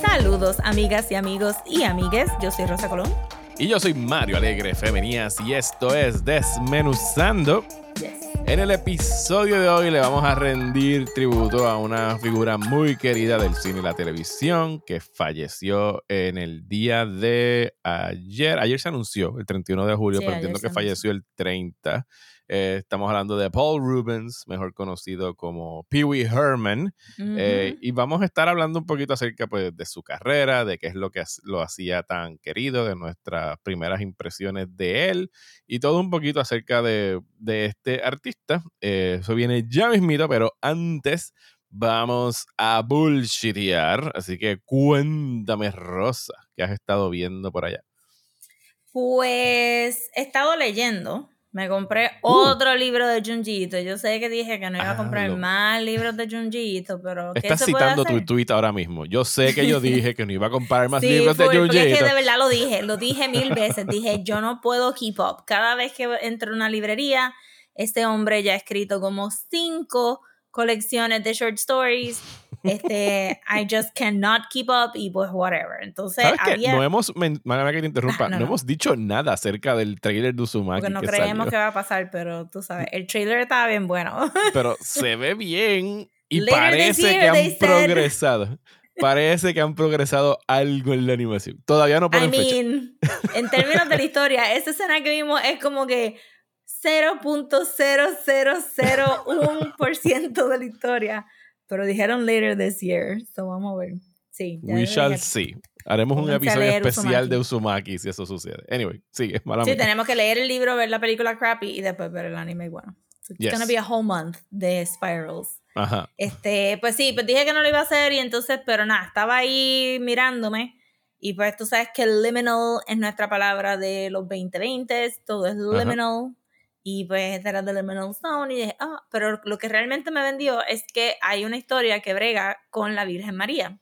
Saludos amigas y amigos y amigues, yo soy Rosa Colón. Y yo soy Mario Alegre Femenías y esto es Desmenuzando. En el episodio de hoy le vamos a rendir tributo a una figura muy querida del cine y la televisión que falleció en el día de ayer. Ayer se anunció, el 31 de julio, pero entiendo que falleció el 30. Eh, estamos hablando de Paul Rubens, mejor conocido como Pee Wee Herman. Eh, y vamos a estar hablando un poquito acerca pues, de su carrera, de qué es lo que lo hacía tan querido, de nuestras primeras impresiones de él y todo un poquito acerca de, este artista. Eh, eso viene ya mismito, pero antes vamos a bullshitear. Así que cuéntame, Rosa, ¿qué has estado viendo por allá? Pues he estado leyendo me compré uh. otro libro de Junjito. Yo sé que dije que no iba a comprar más libros de Junjito, pero. Estás citando tu tweet ahora mismo. Yo sé que yo dije que no iba a comprar más libros de Junjito. Sí, es que de verdad lo dije. Lo dije mil veces. Dije, yo no puedo keep up. Cada vez que entro a una librería, este hombre ya ha escrito como cinco colecciones de short stories este, I just cannot keep up y pues whatever. Entonces, había... no hemos, mándame que te interrumpa, no, hemos dicho nada acerca del trailer de Uzumaki. Porque no creemos que va a pasar, pero tú sabes, el trailer estaba bien bueno. pero se ve bien y parece que han progresado. Parece que han progresado algo en la animación. Todavía no ponen I mean, En términos de la historia, esa escena que vimos es como que 0.0001% de la historia. Pero dijeron later this year, so vamos a ver. Sí. We shall see. Haremos un episodio especial de Uzumaki si eso sucede. Anyway, sigue. Sí, tenemos que leer el libro, ver la película Crappy y después ver el anime bueno. So it's gonna be a whole month de Spirals. Ajá. Este, pues sí, pues dije que no lo iba a hacer y entonces, pero nada, estaba ahí mirándome. Y pues tú sabes que liminal es nuestra palabra de los 2020, todo es liminal. Y pues era de Liminal Zone y dije, ah, pero lo que realmente me vendió es que hay una historia que brega con la Virgen María.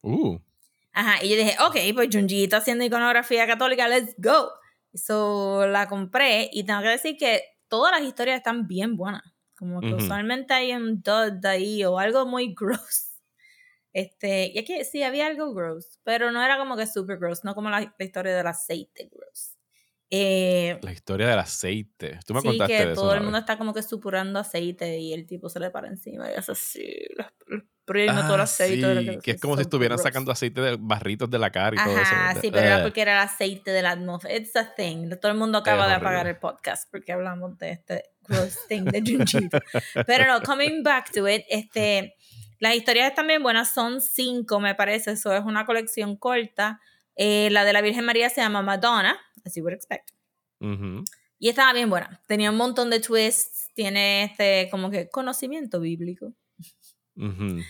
Uh. Ajá, y yo dije, ok, pues Junji haciendo iconografía católica, let's go. So la compré y tengo que decir que todas las historias están bien buenas. Como que usualmente hay un dud ahí o algo muy gross. Este, y aquí sí había algo gross, pero no era como que super gross, no como la, la historia del aceite gross. Eh, la historia del aceite. Tú me sí, contaste que de todo el mundo está como que supurando aceite y el tipo se le para encima y hace así, ah, todo el aceite. Sí, que, es como si estuvieran sacando aceite de barritos de la cara y todo eso. Ah, sí, pero era eh. porque era el aceite de la atmósfera. It's a thing. Todo el mundo acaba de apagar el podcast porque hablamos de este gross thing de Junjito. pero no, coming back to it, este, las historias también buenas, son cinco, me parece. Eso es una colección corta. Eh, la de la Virgen María se llama Madonna as you would expect. Y estaba bien buena. Tenía un montón de twists. Tiene este como que conocimiento bíblico.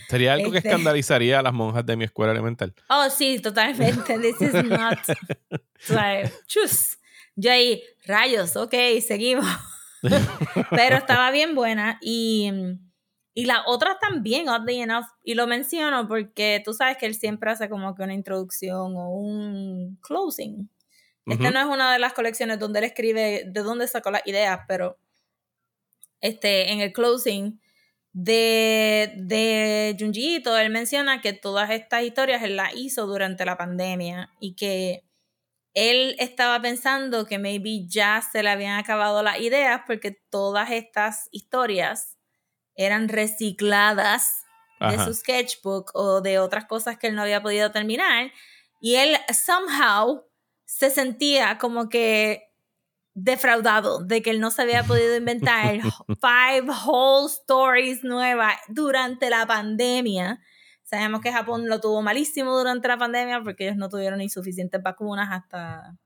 Sería algo que este escandalizaría a las monjas de mi escuela elemental. Oh, sí, totalmente. This is not. like, chus. Yo ahí, rayos, ok, seguimos. Pero estaba bien buena. Y, y las otras también, oddly enough. Y lo menciono porque tú sabes que él siempre hace como que una introducción o un closing esta no es una de las colecciones donde él escribe de dónde sacó las ideas, pero este, en el closing de, de Junjiito, él menciona que todas estas historias él las hizo durante la pandemia y que él estaba pensando que maybe ya se le habían acabado las ideas porque todas estas historias eran recicladas de su sketchbook o de otras cosas que él no había podido terminar. Y él somehow se sentía como que defraudado de que él no se había podido inventar five whole stories nuevas durante la pandemia. Sabemos que Japón lo tuvo malísimo durante la pandemia porque ellos no tuvieron ni suficientes vacunas hasta,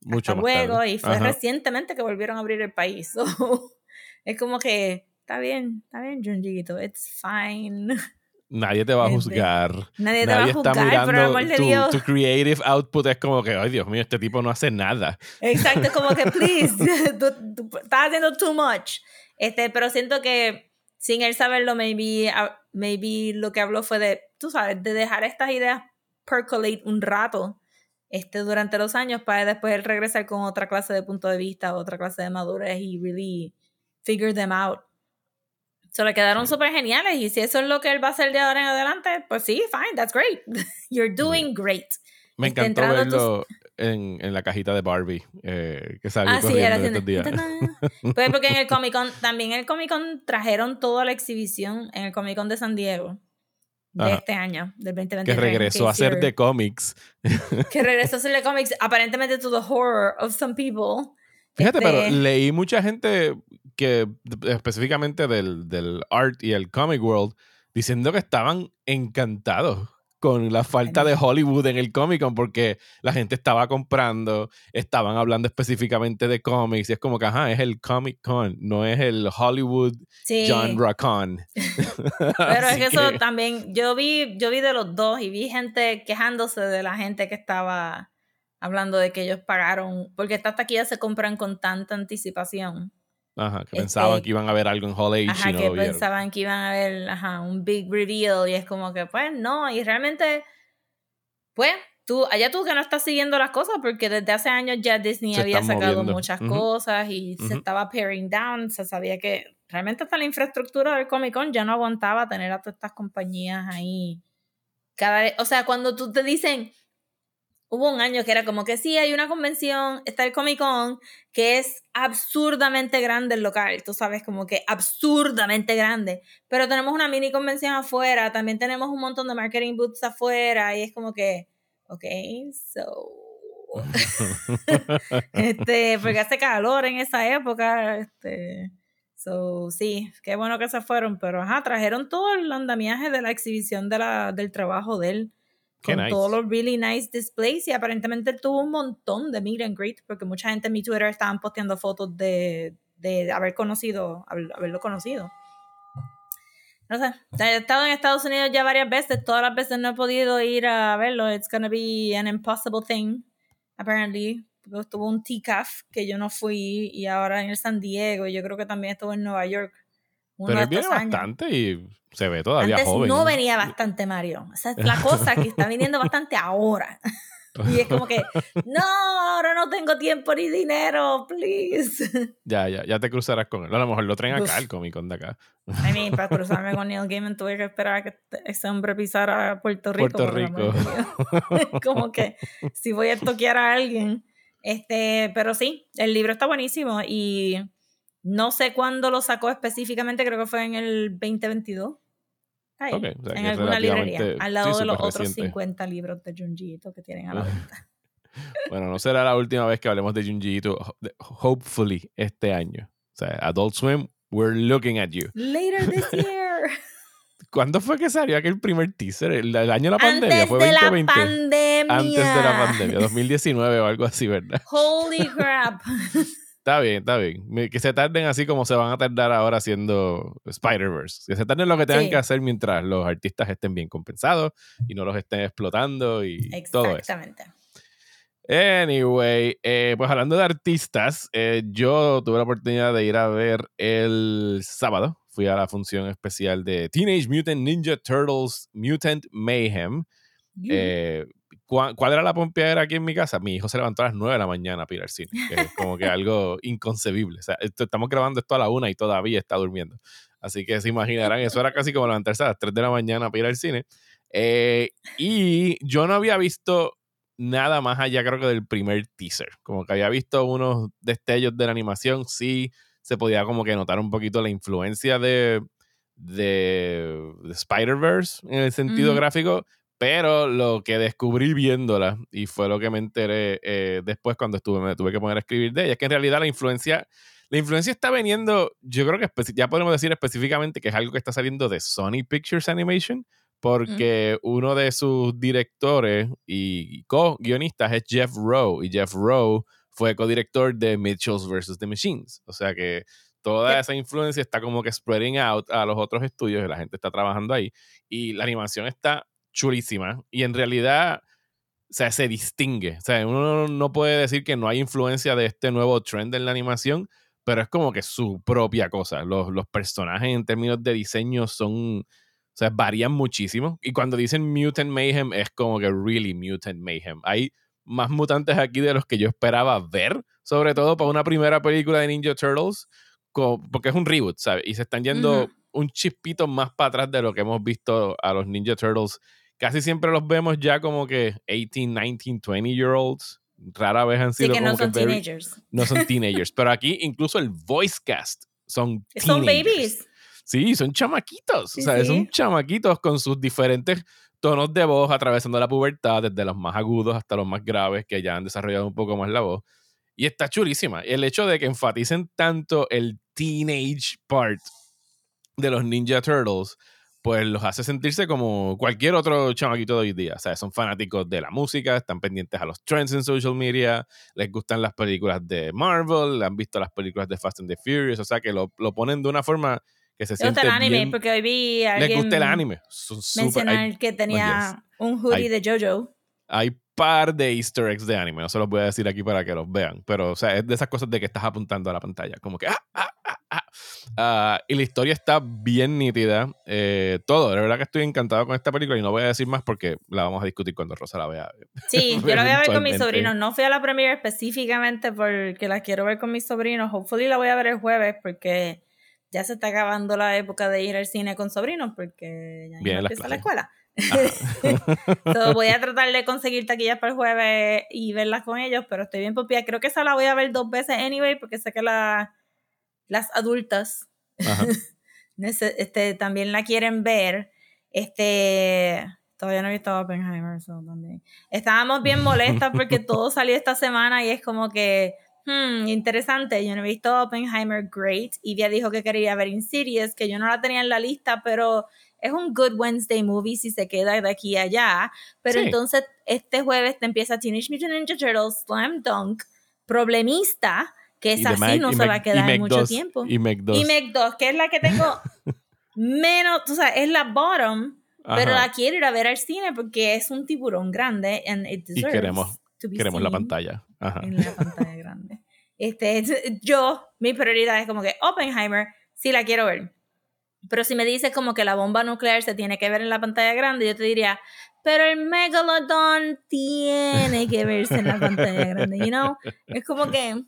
Mucho luego y fue recientemente que volvieron a abrir el país. es como que está bien, está bien, Junjiito, it's fine. Nadie te va a este, juzgar. Nadie te va a juzgar, mirando tu, creative output es como que, ay Dios mío, este tipo no hace nada. Exacto, como que, please, tú, estás haciendo too much. Este, pero siento que sin él saberlo, maybe, ah, maybe lo que habló fue de, tú sabes, de dejar estas ideas percolate un rato este, durante los años para después él regresar con otra clase de punto de vista, otra clase de madurez y really figure them out Se le quedaron súper geniales y si eso es lo que él va a hacer de ahora en adelante, pues sí, fine, that's great. You're doing great. Me Este, encantó verlo en, en la cajita de Barbie eh, que salió Ah, sí, era estos días. Pues porque en el Comic Con, también en el Comic Con trajeron toda la exhibición en el Comic Con de San Diego de Ajá. este año, del 2023. que regresó a ser de cómics. Que regresó a ser de cómics, aparentemente to the horror of some people. Fíjate, Este, pero leí mucha gente que específicamente del, del art y el comic world diciendo que estaban encantados con la falta de Hollywood en el Comic Con porque la gente estaba comprando, estaban hablando específicamente de cómics y es como que, ajá, es el Comic Con, no es el Hollywood sí. Genre Con. Pero es que eso también, yo vi, yo vi de los dos y vi gente quejándose de la gente que estaba hablando de que ellos pagaron, porque estas taquillas se compran con tanta anticipación. Ajá, que Este, pensaban que iban a ver algo en Hall H Ajá, y no que lo pensaban que iban a ver ajá, un big reveal y es como que, pues no, y realmente, pues, tú, allá tú que no estás siguiendo las cosas porque desde hace años ya Disney Se había sacado moviendo. muchas Ujú. cosas y se Ujú. estaba paring down, se sabía que realmente hasta la infraestructura del Comic Con ya no aguantaba tener a todas estas compañías ahí. Cada vez, o sea, cuando tú te dicen, hubo un año que era como que sí, hay una convención, está el Comic Con, que es absurdamente grande el local, tú sabes, como que absurdamente grande, pero tenemos una mini convención afuera, también tenemos un montón de marketing booths afuera, y es como que, ok, so... este, porque hace calor en esa época, este... So, sí, qué bueno que se fueron, pero ajá, trajeron todo el andamiaje de la exhibición de la, del trabajo de él Qué con nice. todos los really nice displays y aparentemente él tuvo un montón de meet and greet porque mucha gente en mi Twitter estaban posteando fotos de, de haber conocido, haber- haberlo conocido. No sé, he estado en Estados Unidos ya varias veces, todas las veces no he podido ir a verlo. It's gonna be an impossible thing, apparently. Porque Estuvo un TCAF que yo no fui y ahora en el San Diego yo creo que también estuvo en Nueva York. Pero él viene años. bastante y se ve todavía Antes joven. no venía bastante Mario. Esa es la cosa que está viniendo bastante ahora. Y es como que, no, ahora no tengo tiempo ni dinero, please. Ya, ya, ya te cruzarás con él. A lo mejor lo traen acá, el Comic Con de acá. I mean, para cruzarme con Neil Gaiman tuve que esperar a que este- ese hombre pisara Puerto Rico. Puerto Rico. como que si voy a toquear a alguien. Este, pero sí, el libro está buenísimo y no sé cuándo lo sacó específicamente, creo que fue en el 2022. Ahí, Ok, o sea, que en alguna librería, al lado sí, de los otros reciente. 50 libros de Junjiito que tienen a la venta. Bueno, no será la última vez que hablemos de Junji Ito, ho- de- hopefully, este año. O sea, Adult Swim, we're looking at you. Later this year. ¿Cuándo fue que salió aquel primer teaser? ¿El, el año de la pandemia? Antes ¿Fue de la 2020? pandemia. Antes de la pandemia, 2019 o algo así, ¿verdad? Holy crap. Está bien, está bien. Que se tarden así como se van a tardar ahora haciendo Spider-Verse. Que se tarden lo que tengan Sí. que hacer mientras los artistas estén bien compensados y no los estén explotando y todo eso. Exactamente. Anyway, eh, pues hablando de artistas, eh, yo tuve la oportunidad de ir a ver el sábado. Fui a la función especial de Teenage Mutant Ninja Turtles Mutant Mayhem. Eh, ¿cuál, era la pompeadera aquí en mi casa? Mi hijo se levantó a las 9 de la mañana para ir al cine. que es como que algo inconcebible. O sea, esto- estamos grabando esto a la 1 y todavía está durmiendo. Así que se imaginarán, eso era casi como levantarse a las 3 de la mañana para ir al cine. Eh, y yo no había visto nada más allá, creo que del primer teaser. Como que había visto unos destellos de la animación, sí se podía como que notar un poquito la influencia de, de, de Spider-Verse en el sentido gráfico, pero lo que descubrí viéndola, y fue lo que me enteré eh, después cuando estuve, me tuve que poner a escribir de ella, es que en realidad la influencia, la influencia está veniendo, yo creo que ya podemos decir específicamente que es algo que está saliendo de Sony Pictures Animation, porque uno de sus directores y co-guionistas es Jeff Rowe, y Jeff Rowe fue co-director de Mitchells vs. The Machines. O sea que toda esa influencia está como que spreading out a los otros estudios y la gente está trabajando ahí. Y la animación está chulísima. Y en realidad, o sea, se distingue. O sea, uno no puede decir que no hay influencia de este nuevo trend en la animación, pero es como que su propia cosa. Los, los personajes en términos de diseño son, o sea, varían muchísimo. Y cuando dicen Mutant Mayhem, es como que really Mutant Mayhem. Hay más mutantes aquí de los que yo esperaba ver, sobre todo para una primera película de Ninja Turtles, co- porque es un reboot, ¿sabes? Y se están yendo un chispito más para atrás de lo que hemos visto a los Ninja Turtles. Casi siempre los vemos ya como que 18, 19, 20 year olds. Rara vez han sido sí, que como no son que very- teenagers. no son teenagers. Pero aquí incluso el voice cast son Son teenagers. babies. Sí, son chamaquitos. Sí, o sea, sí. son chamaquitos con sus diferentes tonos de voz atravesando la pubertad, desde los más agudos hasta los más graves, que ya han desarrollado un poco más la voz. Y está chulísima. El hecho de que enfaticen tanto el teenage part de los Ninja Turtles, pues los hace sentirse como cualquier otro chamaquito de hoy día. O sea, son fanáticos de la música, están pendientes a los trends en social media, les gustan las películas de Marvel, han visto las películas de Fast and the Furious, o sea, que lo, lo ponen de una forma que se Le gusta siente el anime, bien- porque hoy vi a les gusta el anime. Mencionar que tenía un hoodie Hay- de JoJo. hay par de easter eggs de anime, no se los voy a decir aquí para que los vean, pero o sea, es de esas cosas de que estás apuntando a la pantalla, como que... ah, ah, ah, ah. Ah, y la historia está bien nítida, eh, todo, de verdad que estoy encantado con esta película y no voy a decir más porque la vamos a discutir cuando Rosa la vea. Sí, yo la voy a ver con mis sobrinos. No fui a la premiere específicamente porque la quiero ver con mis sobrinos. Hopefully la voy a ver el jueves porque ya se está acabando la época de ir al cine con sobrinos porque ya no empieza la escuela. So, voy a tratar de conseguir taquillas para el jueves y verlas con ellos, pero estoy bien popia. Creo que esa la voy a ver dos veces anyway porque sé que la- las adultas este, también la quieren ver. Este, todavía no he visto Oppenheimer. so también. Estábamos bien molestas porque todo salió esta semana y es como que, hmm, interesante. Yo no he visto Oppenheimer, great. Y ya dijo que quería ver Insidious, que yo no la tenía en la lista, pero es un good Wednesday movie si se queda de aquí a allá. Pero Sí. entonces este jueves te empieza Teenage Mutant Ninja Turtles, Slam Dunk, Problemista, que Y esa sí no y se Meg- va a y quedar Meg mucho 2, tiempo. Y Meg 2. Y Meg 2, que es la que tengo menos, o sea, es la bottom, pero Ajá. la quiero ir a ver al cine porque es un tiburón grande and it y deserves queremos, to be queremos la pantalla. Ajá. En la pantalla grande. Este, es- yo, mi prioridad es como que Oppenheimer, sí la quiero ver. Pero si me dices como que la bomba nuclear se tiene que ver en la pantalla grande, yo te diría, pero el Megalodon tiene que verse en la pantalla grande, you know? Es como que,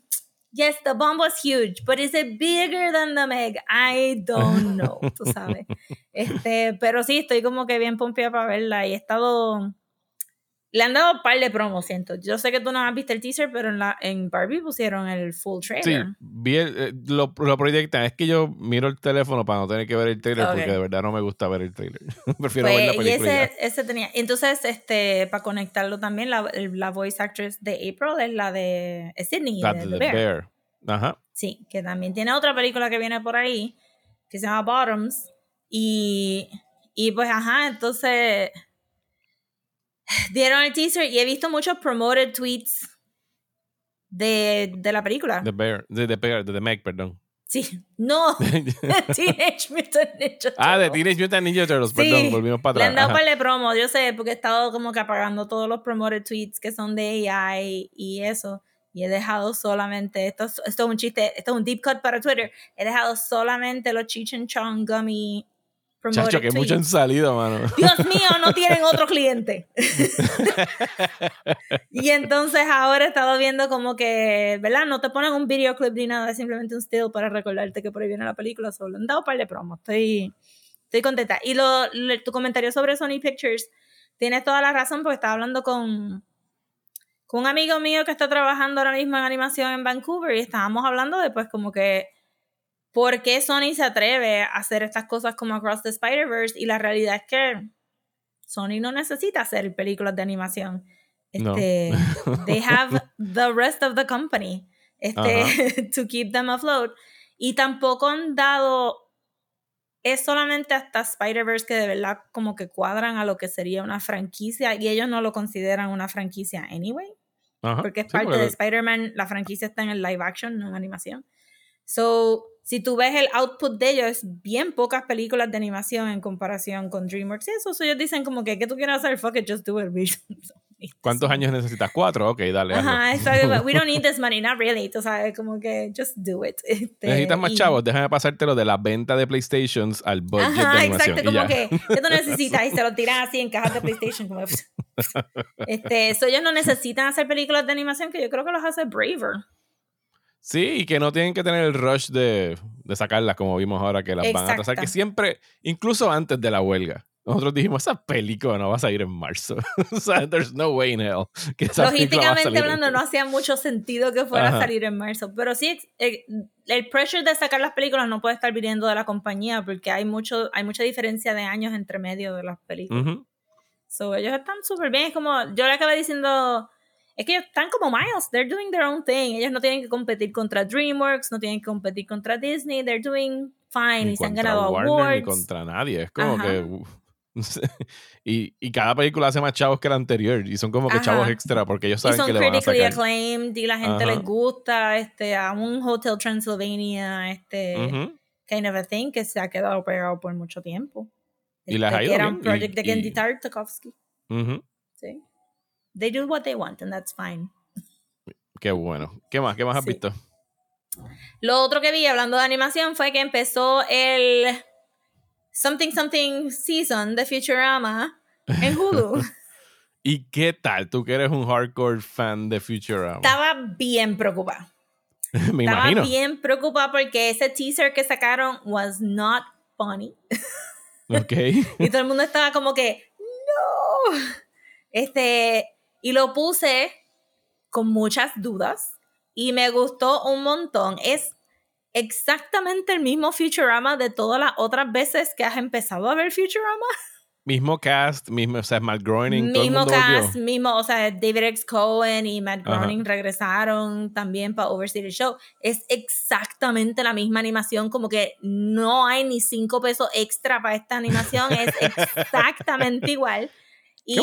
yes, the bomb was huge, but is it bigger than the Meg? I don't know, tú sabes. Este, pero sí, estoy como que bien pompeada para verla y he estado... Le han dado un par de promos, siento. Yo sé que tú no has visto el teaser, pero en, la, en Barbie pusieron el full Sí, trailer. vi el- eh, lo, lo proyectan. Es que yo miro el teléfono para no tener que ver el trailer porque de verdad no me gusta ver el trailer. Prefiero ver la Pues, película. y ese, ese tenía. Entonces, este, para conectarlo también, la, la voice actress de April es la de es Sydney, ya. de the Bear. Bear. Ajá. Sí, que también tiene otra película que viene por ahí, que se llama Bottoms. Y, y pues, ajá, entonces dieron el teaser y he visto muchos promoted tweets de, de la película. The Bear. De The Bear, de The Meg, perdón. Sí, no, Teenage Mutant Ninja ah, de Turtles. Teenage Mutant Ninja Turtles, Sí, perdón, volvimos para Le atrás. han dado Ajá. par de promo, yo sé, porque he estado como que apagando todos los promoted tweets que son de AI y eso. Y he dejado solamente, esto, es- esto es un chiste, esto es un deep cut para Twitter. He dejado solamente los Cheech and Chong Gummy Chacho, que mucho han salido, mano. Dios mío, no tienen otro cliente. y entonces ahora he estado viendo como que, ¿verdad? No te ponen un videoclip ni nada, es simplemente un still para recordarte que por ahí viene la película. Solo han dado un par de promos. Estoy, estoy contenta. Y lo, lo- tu comentario sobre Sony Pictures, tienes toda la razón porque estaba hablando con, con un amigo mío que está trabajando ahora mismo en animación en Vancouver y estábamos hablando de pues como que ¿por qué Sony se atreve a hacer estas cosas como Across the Spider-Verse? Y la realidad es que Sony no necesita hacer películas de animación. No. Este, they have the rest of the company este, to keep them afloat. Y tampoco han dado. Es solamente hasta Spider-Verse que de verdad como que cuadran a lo que sería una franquicia y ellos no lo consideran una franquicia anyway porque es Sí, parte porque- de Spider-Man, la franquicia está en el live action, no en animación. So, si tú ves el output de ellos, es bien pocas películas de animación en comparación con DreamWorks. Y eso, so ellos dicen como que, ¿qué tú quieres hacer? Fuck it, just do it. bitch. ¿Cuántos años necesitas? ¿Cuatro? Ok, dale. hazlo. Ajá, exacto. We don't need this money, not really. Tú sabes, como que, just do it. Este, Necesitas más y- chavos, déjame pasártelo de la venta de PlayStations al budget de Ajá, animación. exacto, como que, ¿qué tú necesitas? Y se lo tiran así en cajas de PlayStation. Como, este, so ellos no necesitan hacer películas de animación, que yo creo que los hace Braver. Sí, y que no tienen que tener el rush de, de sacarlas como vimos ahora que las van a atrasar, que siempre, incluso antes de la huelga, nosotros dijimos, esa película no va a salir en marzo. o sea, there's no way in hell que esa Logísticamente hablando, no hacía mucho sentido que fuera a salir en marzo. Pero sí, eh, el, pressure de sacar las películas no puede estar viniendo de la compañía porque hay, mucho, hay mucha diferencia de años entre medio de las películas. So, ellos están súper bien. Es como, yo le acabé diciendo es que ellos están como Miles, they're doing their own thing. Ellos no tienen que competir contra DreamWorks, no tienen que competir contra Disney, they're doing fine. Y se han ganado Warner, awards. Ni contra nadie, es como que y, y, cada película hace más chavos que la anterior. Y son como que chavos extra porque ellos saben que le van a sacar. acclaimed y la gente les gusta este a un Hotel Transylvania este kind of a thing que se ha quedado pegado por mucho tiempo. Y las ha este, ido Era un project de Gendy Tartakovsky. Sí they do what they want and that's fine. Qué bueno. ¿Qué más? ¿Qué más has visto? Lo otro que vi hablando de animación fue que empezó el Something Something Season de Futurama en Hulu. ¿Y qué tal? Tú que eres un hardcore fan de Futurama. Estaba bien preocupada. Me Estaba imagino. bien preocupada porque ese teaser que sacaron was not funny. Ok. y todo el mundo estaba como que, no. Este, y lo puse con muchas dudas y me gustó un montón. Es exactamente el mismo Futurama de todas las otras veces que has empezado a ver Futurama. Mismo cast, mismo, o sea, Matt Groening. Mismo cast, mismo, o sea, David X. Cohen y Matt Groening regresaron también para oversee el show. Es exactamente la misma animación, como que no hay ni cinco pesos extra para esta animación, es exactamente igual. y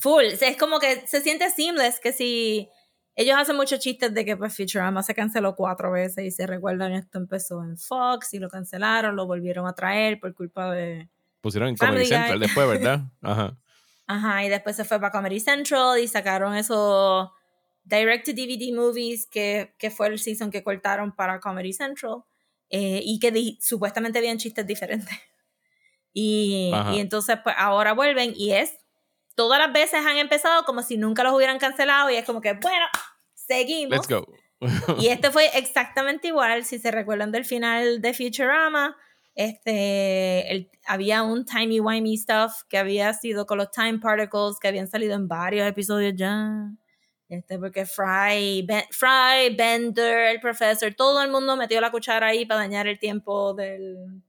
Full. Es como que se siente seamless que si ellos hacen muchos chistes de que pues Futurama se canceló cuatro veces y se recuerdan esto empezó en Fox y lo cancelaron, lo volvieron a traer por culpa de pusieron en Comedy Central después, ¿verdad? Ajá. Ajá, y después se fue para Comedy Central y sacaron esos direct to DVD movies que, que fue el season que cortaron para Comedy Central eh, y que supuestamente habían chistes diferentes. Y, y entonces pues ahora vuelven y es todas las veces han empezado como si nunca los hubieran cancelado y es como que, bueno, seguimos. Let's go. y este fue exactamente igual, si se recuerdan del final de Futurama, este, había un timey-wimey stuff que había sido con los time particles que habían salido en varios episodios ya. Este, porque Fry, Fry, Bender, el profesor, todo el mundo metió la cuchara ahí para dañar el tiempo del,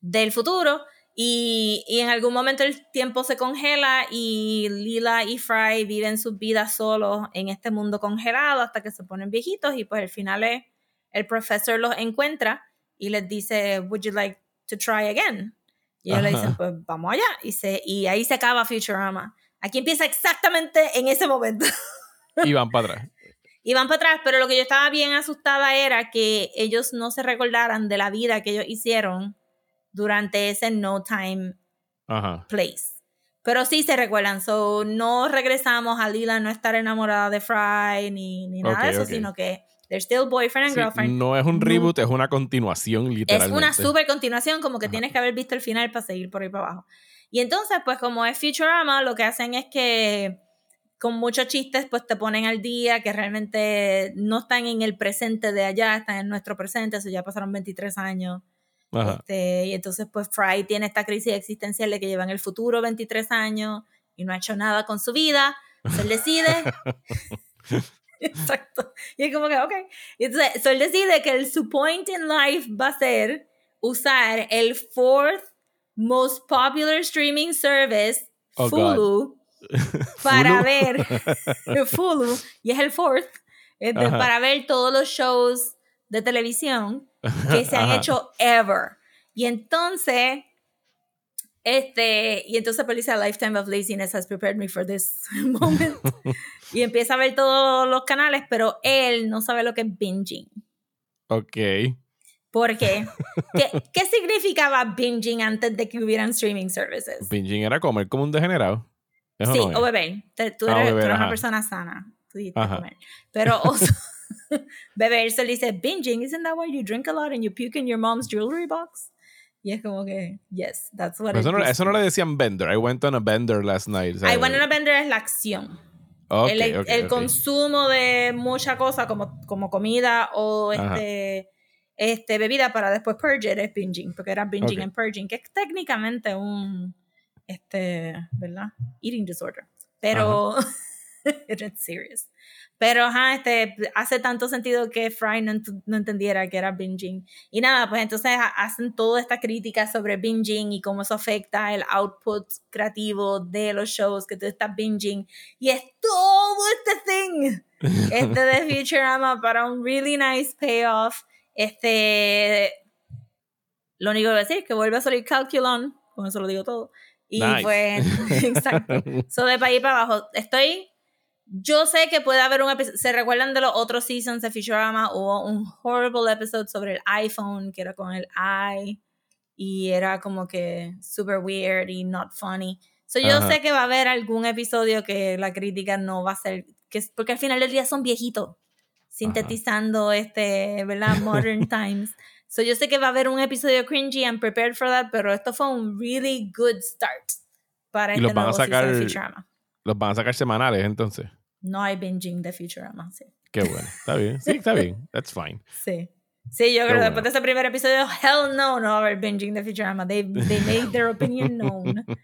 del futuro. Y, y, en algún momento el tiempo se congela y Lila y Fry viven sus vidas solos en este mundo congelado hasta que se ponen viejitos y pues al final es, el profesor los encuentra y les dice, would you like to try again? Y ellos le dicen, pues vamos allá. Y, se, y ahí se acaba Futurama. Aquí empieza exactamente en ese momento. y van para atrás. Y van para atrás, pero lo que yo estaba bien asustada era que ellos no se recordaran de la vida que ellos hicieron durante ese no time place. Pero sí se recuerdan, so no regresamos a Lila no estar enamorada de Fry ni, ni nada de eso, sino que they're still boyfriend and girlfriend. No es un reboot, es una continuación literalmente. Es una super continuación, como que tienes que haber visto el final para seguir por ahí para abajo. Y entonces, pues como es Futurama, lo que hacen es que con muchos chistes, pues te ponen al día, que realmente no están en el presente de allá, están en nuestro presente, eso ya pasaron 23 años este, y entonces, pues Fry tiene esta crisis existencial de que lleva en el futuro 23 años y no ha hecho nada con su vida. Se decide. Exacto. Y es como que, ok. Y entonces, él decide que el, su point in life va a ser usar el fourth most popular streaming service, oh, Hulu, para ver Hulu, y es el fourth, este, para ver todos los shows de televisión que se han hecho ever. Y entonces, este, y entonces pues dice, A Lifetime of Laziness has prepared me for this moment. y empieza a ver todos los canales, pero él no sabe lo que es binging. Ok. ¿Por qué? ¿Qué, ¿Qué significaba binging antes de que hubieran streaming services? Binging era comer como un degenerado. sí, o beber. Tú ah, eres, una persona sana. Tú comer. Pero Beberse dice, binging, isn't that why you drink a lot and you puke in your mom's jewelry box? Y es como que, yes, that's what eso, no, eso no le decían bender. I went on a bender last night. I went on a bender es la acción. el, consumo de mucha cosa como, como comida o este, este, bebida para después purge es binging, porque era binging and purging, que es técnicamente un, este, ¿verdad? Eating disorder. Pero, it's serious. Pero, ajá, este, hace tanto sentido que Fry no, entendiera que era binging. Y nada, pues entonces hacen toda esta crítica sobre binging y cómo eso afecta el output creativo de los shows que tú estás binging. Y es todo este thing. Este de Futurama para un really nice payoff. Este, lo único que voy a decir es que vuelve a salir Calculon, con eso lo digo todo. Y pues, exacto. So de para ahí para abajo. Estoy yo sé que puede haber un episodio. ¿Se recuerdan de los otros seasons de Futurama? Hubo un horrible episode sobre el iPhone, que era con el i. Y era como que super weird y not funny. So yo sé que va a haber algún episodio que la crítica no va a ser. Que, porque al final del día son viejitos. Sintetizando este, ¿verdad? Modern times. So yo sé que va a haber un episodio cringy. I'm prepared for that. Pero esto fue un really good start para este nuevo season de Futurama. Los van a sacar semanales entonces no hay binging de Futurama, sí. Qué bueno, está bien, sí, está bien, that's fine. Sí. Sí, yo creo que después de ese primer episodio, hell no, no va a haber binging de Futurama. They, they made their opinion known.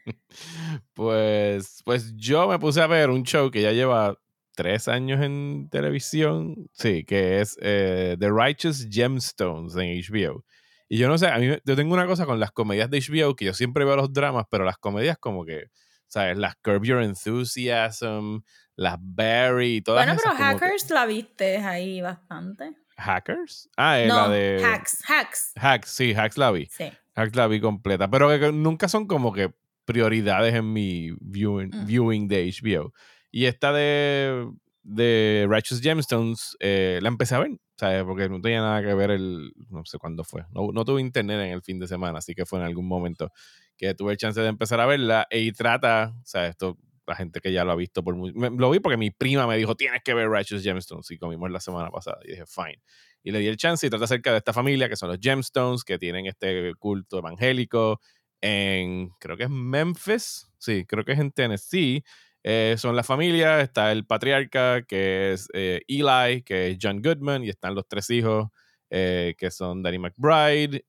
Pues, pues yo me puse a ver un show que ya lleva tres años en televisión, sí, que es eh, The Righteous Gemstones en HBO. Y yo no sé, a mí yo tengo una cosa con las comedias de HBO, que yo siempre veo los dramas, pero las comedias como que, ¿sabes? Las Curb Your Enthusiasm, las Barry todas Bueno, pero Hackers la viste ahí bastante. ¿Hackers? Ah, es la de. Hacks, Hacks. Hacks, sí, Hacks la vi. Sí. Hacks la vi completa. Pero que nunca son como que prioridades en mi viewing, mm. viewing de HBO. Y esta de, de Righteous Gemstones eh, la empecé a ver, ¿sabes? Porque no tenía nada que ver el. No sé cuándo fue. No, no tuve internet en el fin de semana, así que fue en algún momento que tuve el chance de empezar a verla. Y trata, o sea, esto la gente que ya lo ha visto por muy... lo vi porque mi prima me dijo, tienes que ver Righteous Gemstones, y comimos la semana pasada. Y dije, fine. Y le di el chance y trata acerca de esta familia, que son los Gemstones, que tienen este culto evangélico en, creo que es Memphis, sí, creo que es en Tennessee. Eh, son la familia, está el patriarca, que es eh, Eli, que es John Goodman, y están los tres hijos, eh, que son Danny McBride,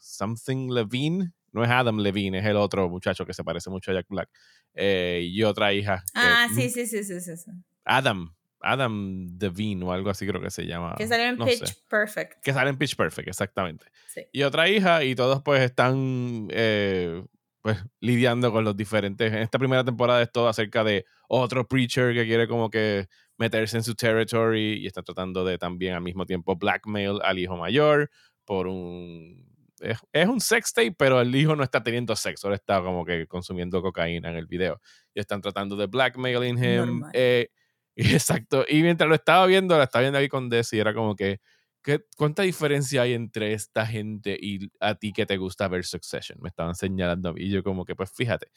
Something Levine, no es Adam Levine, es el otro muchacho que se parece mucho a Jack Black. Eh, y otra hija. Ah, sí, sí, sí, sí, sí, Adam. Adam Devine o algo así creo que se llama. Que sale en Pitch Perfect. Que sale en Pitch Perfect, exactamente. Y otra hija y todos pues están eh, pues lidiando con los diferentes. En esta primera temporada es todo acerca de otro preacher que quiere como que meterse en su territory y está tratando de también al mismo tiempo blackmail al hijo mayor por un es, un sex tape, pero el hijo no está teniendo sexo, él está como que consumiendo cocaína en el video. Y están tratando de blackmailing him. Eh, exacto. Y mientras lo estaba viendo, lo estaba viendo ahí con Desi, era como que, ¿qué, ¿cuánta diferencia hay entre esta gente y a ti que te gusta ver Succession? Me estaban señalando. Y yo como que, pues fíjate,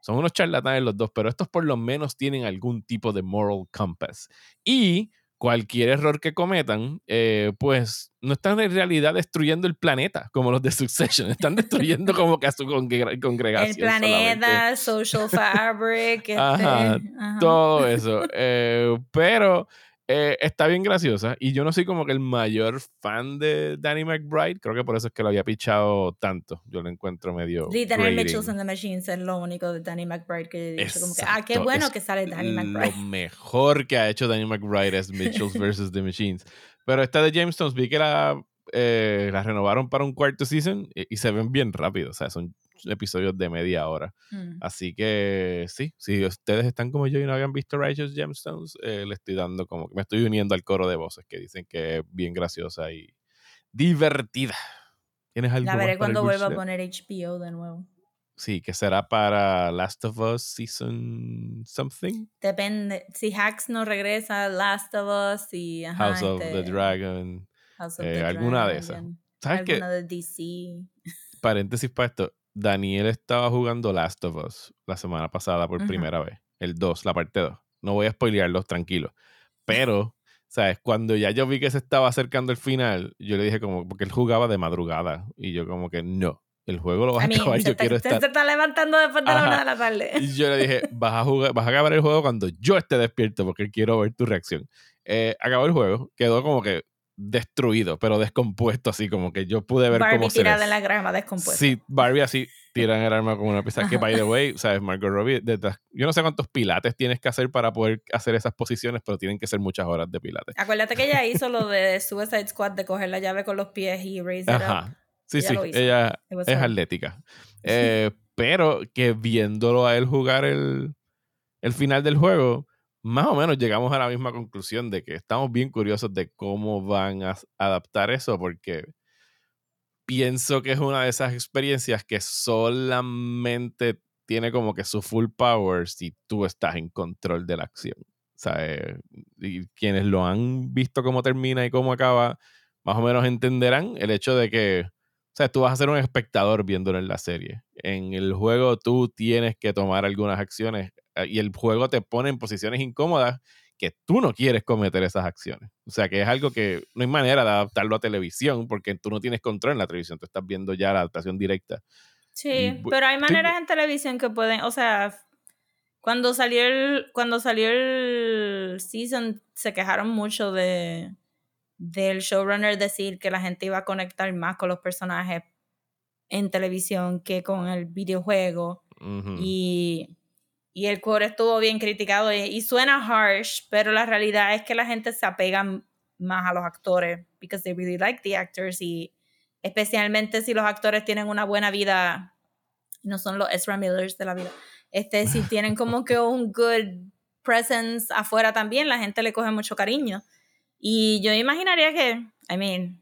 son unos charlatanes los dos, pero estos por lo menos tienen algún tipo de moral compass. Y cualquier error que cometan, eh, pues no están en realidad destruyendo el planeta como los de Succession, están destruyendo como que a su congregación. El planeta, social fabric, este, todo eso. Eh, pero eh, está bien graciosa y yo no soy como que el mayor fan de Danny McBride, creo que por eso es que lo había pichado tanto. Yo lo encuentro medio. Sí, tener Mitchells and the Machines es lo único de Danny McBride que he dicho como que, ah, qué bueno que sale Danny McBride. Lo mejor que ha hecho Danny McBride es Mitchells vs. the Machines. Pero esta de James Stones vi que la, eh, la renovaron para un cuarto season y, y, se ven bien rápido, o sea, son episodios de media hora. Mm. Así que sí, si ustedes están como yo y no habían visto Righteous Gemstones, eh, le estoy dando como que me estoy uniendo al coro de voces que dicen que es bien graciosa y divertida. ¿Tienes algo La veré cuando vuelva a poner HBO de nuevo. Sí, que será para Last of Us Season Something. Depende. Si Hacks no regresa, Last of Us y House of the este, Dragon. Eh, alguna de esas. ¿Sabes alguna de DC. Paréntesis para esto. Daniel estaba jugando Last of Us la semana pasada por primera vez. El 2, la parte 2. No voy a spoilearlos, tranquilo. Pero, ¿sabes? Cuando ya yo vi que se estaba acercando el final, yo le dije como, porque él jugaba de madrugada. Y yo como que no. el juego lo vas a, acabar, yo quiero estar... Se está levantando después de la una de la tarde. Y yo le dije, vas a, jugar, vas a acabar el juego cuando yo esté despierto porque quiero ver tu reacción. Eh, acabó el juego, quedó como que destruido, pero descompuesto, así como que yo pude ver Barbie cómo se tirada en la grama, descompuesto. Sí, Barbie así tiran el arma como una pista. Que, by the way, sabes, Margot Robbie, yo no sé cuántos pilates tienes que hacer para poder hacer esas posiciones, pero tienen que ser muchas horas de pilates. Acuérdate que ella hizo lo de Suicide Squad, de coger la llave con los pies y raise it Ajá. Sí, sí, ella es atlética. Eh, pero que viéndolo a él jugar el, el final del juego, más o menos llegamos a la misma conclusión de que estamos bien curiosos de cómo van a adaptar eso, porque pienso que es una de esas experiencias que solamente tiene como que su full power si tú estás en control de la acción. Eh, y quienes lo han visto cómo termina y cómo acaba, más o menos entenderán el hecho de que, o sea, tú vas a ser un espectador viéndolo en la serie. En el juego tú tienes que tomar algunas acciones y el juego te pone en posiciones incómodas que tú no quieres cometer esas acciones. O sea, que es algo que no hay manera de adaptarlo a televisión porque tú no tienes control en la televisión, tú estás viendo ya la adaptación directa. Sí, pero hay maneras en televisión que pueden, o sea, cuando salió el, cuando salió el season se quejaron mucho de del showrunner decir que la gente iba a conectar más con los personajes en televisión que con el videojuego. Y y el core estuvo bien criticado y, suena harsh, pero la realidad es que la gente se apega más a los actores because they really like the actors y especialmente si los actores tienen una buena vida, no son los Ezra Millers de la vida, este, si tienen como que un good presence afuera también, la gente le coge mucho cariño. Y yo imaginaría que, I mean,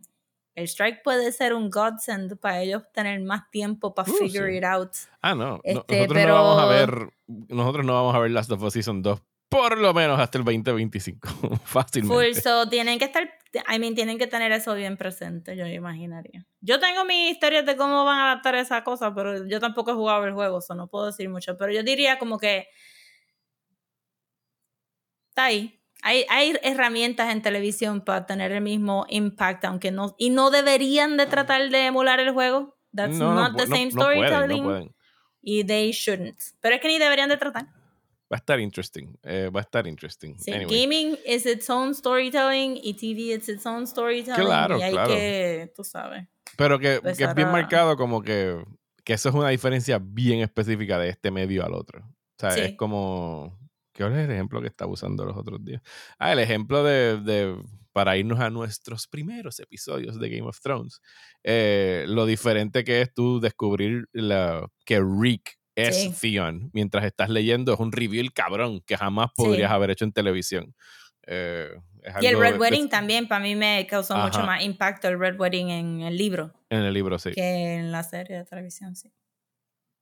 el strike puede ser un godsend para ellos tener más tiempo para uh, figure it out. Ah, no. Este, nosotros no vamos a ver, nosotros no vamos a ver Last of Us Season 2 por lo menos hasta el 2025. Fácilmente. Full, so tienen que estar, I mean, tienen que tener eso bien presente, yo imaginaría. Yo tengo mis historias de cómo van a adaptar esa cosa, pero yo tampoco he jugado el juego, so no puedo decir mucho. Pero yo diría como que está ahí hay, hay, herramientas en televisión para tener el mismo impact, aunque no. Y no deberían de tratar de emular el juego. That's not the same storytelling. y they shouldn't. Pero es que ni deberían de tratar. Va a estar interesting. Eh, va a estar interesting. Gaming is its own storytelling y TV is its own storytelling. Claro, y hay claro. que, tú sabes. Pero que, que es bien marcado como que, que eso es una diferencia bien específica de este medio al otro. O sea, es como ¿Qué es el ejemplo que estaba usando los otros días? Ah, el ejemplo de, de para irnos a nuestros primeros episodios de Game of Thrones. Eh, lo diferente que es tú descubrir la, que Rick es Theon mientras estás leyendo es un reveal cabrón que jamás podrías haber hecho en televisión. Eh, y el Red Wedding también para mí me causó mucho más impacto el Red Wedding en el libro. En el libro, sí. Que en la serie de televisión, sí.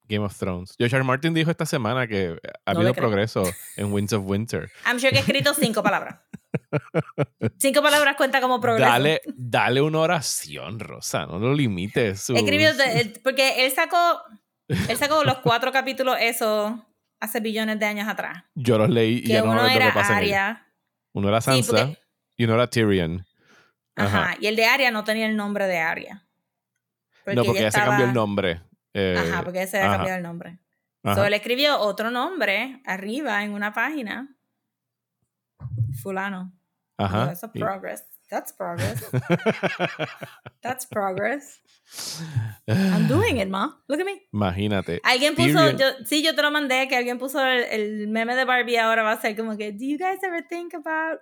Game of Thrones. George R. Martin dijo esta semana que ha habido progreso en Winds of Winter. I'm sure que ha escrito cinco palabras. cinco palabras cuenta como progreso. Dale, dale una oración, Rosa, no lo limites. Escribió, porque él sacó, él sacó los cuatro capítulos, eso, hace billones de años atrás. Yo los leí y ya no uno era Arya. Uno era Sansa y uno era Tyrion. Ajá. y el de Arya no tenía el nombre de Arya. no, porque ya se cambió el nombre. Ajá, eh, porque se ha cambiado el nombre. Ajá. él escribió otro nombre arriba en una página. Fulano. Ajá. That's progress. That's progress. That's progress. I'm doing it, ma. Look at me. Imagínate. Alguien puso, yo, sí, yo te lo mandé, que alguien puso el, el, meme de Barbie ahora va a ser como que, do you guys ever think about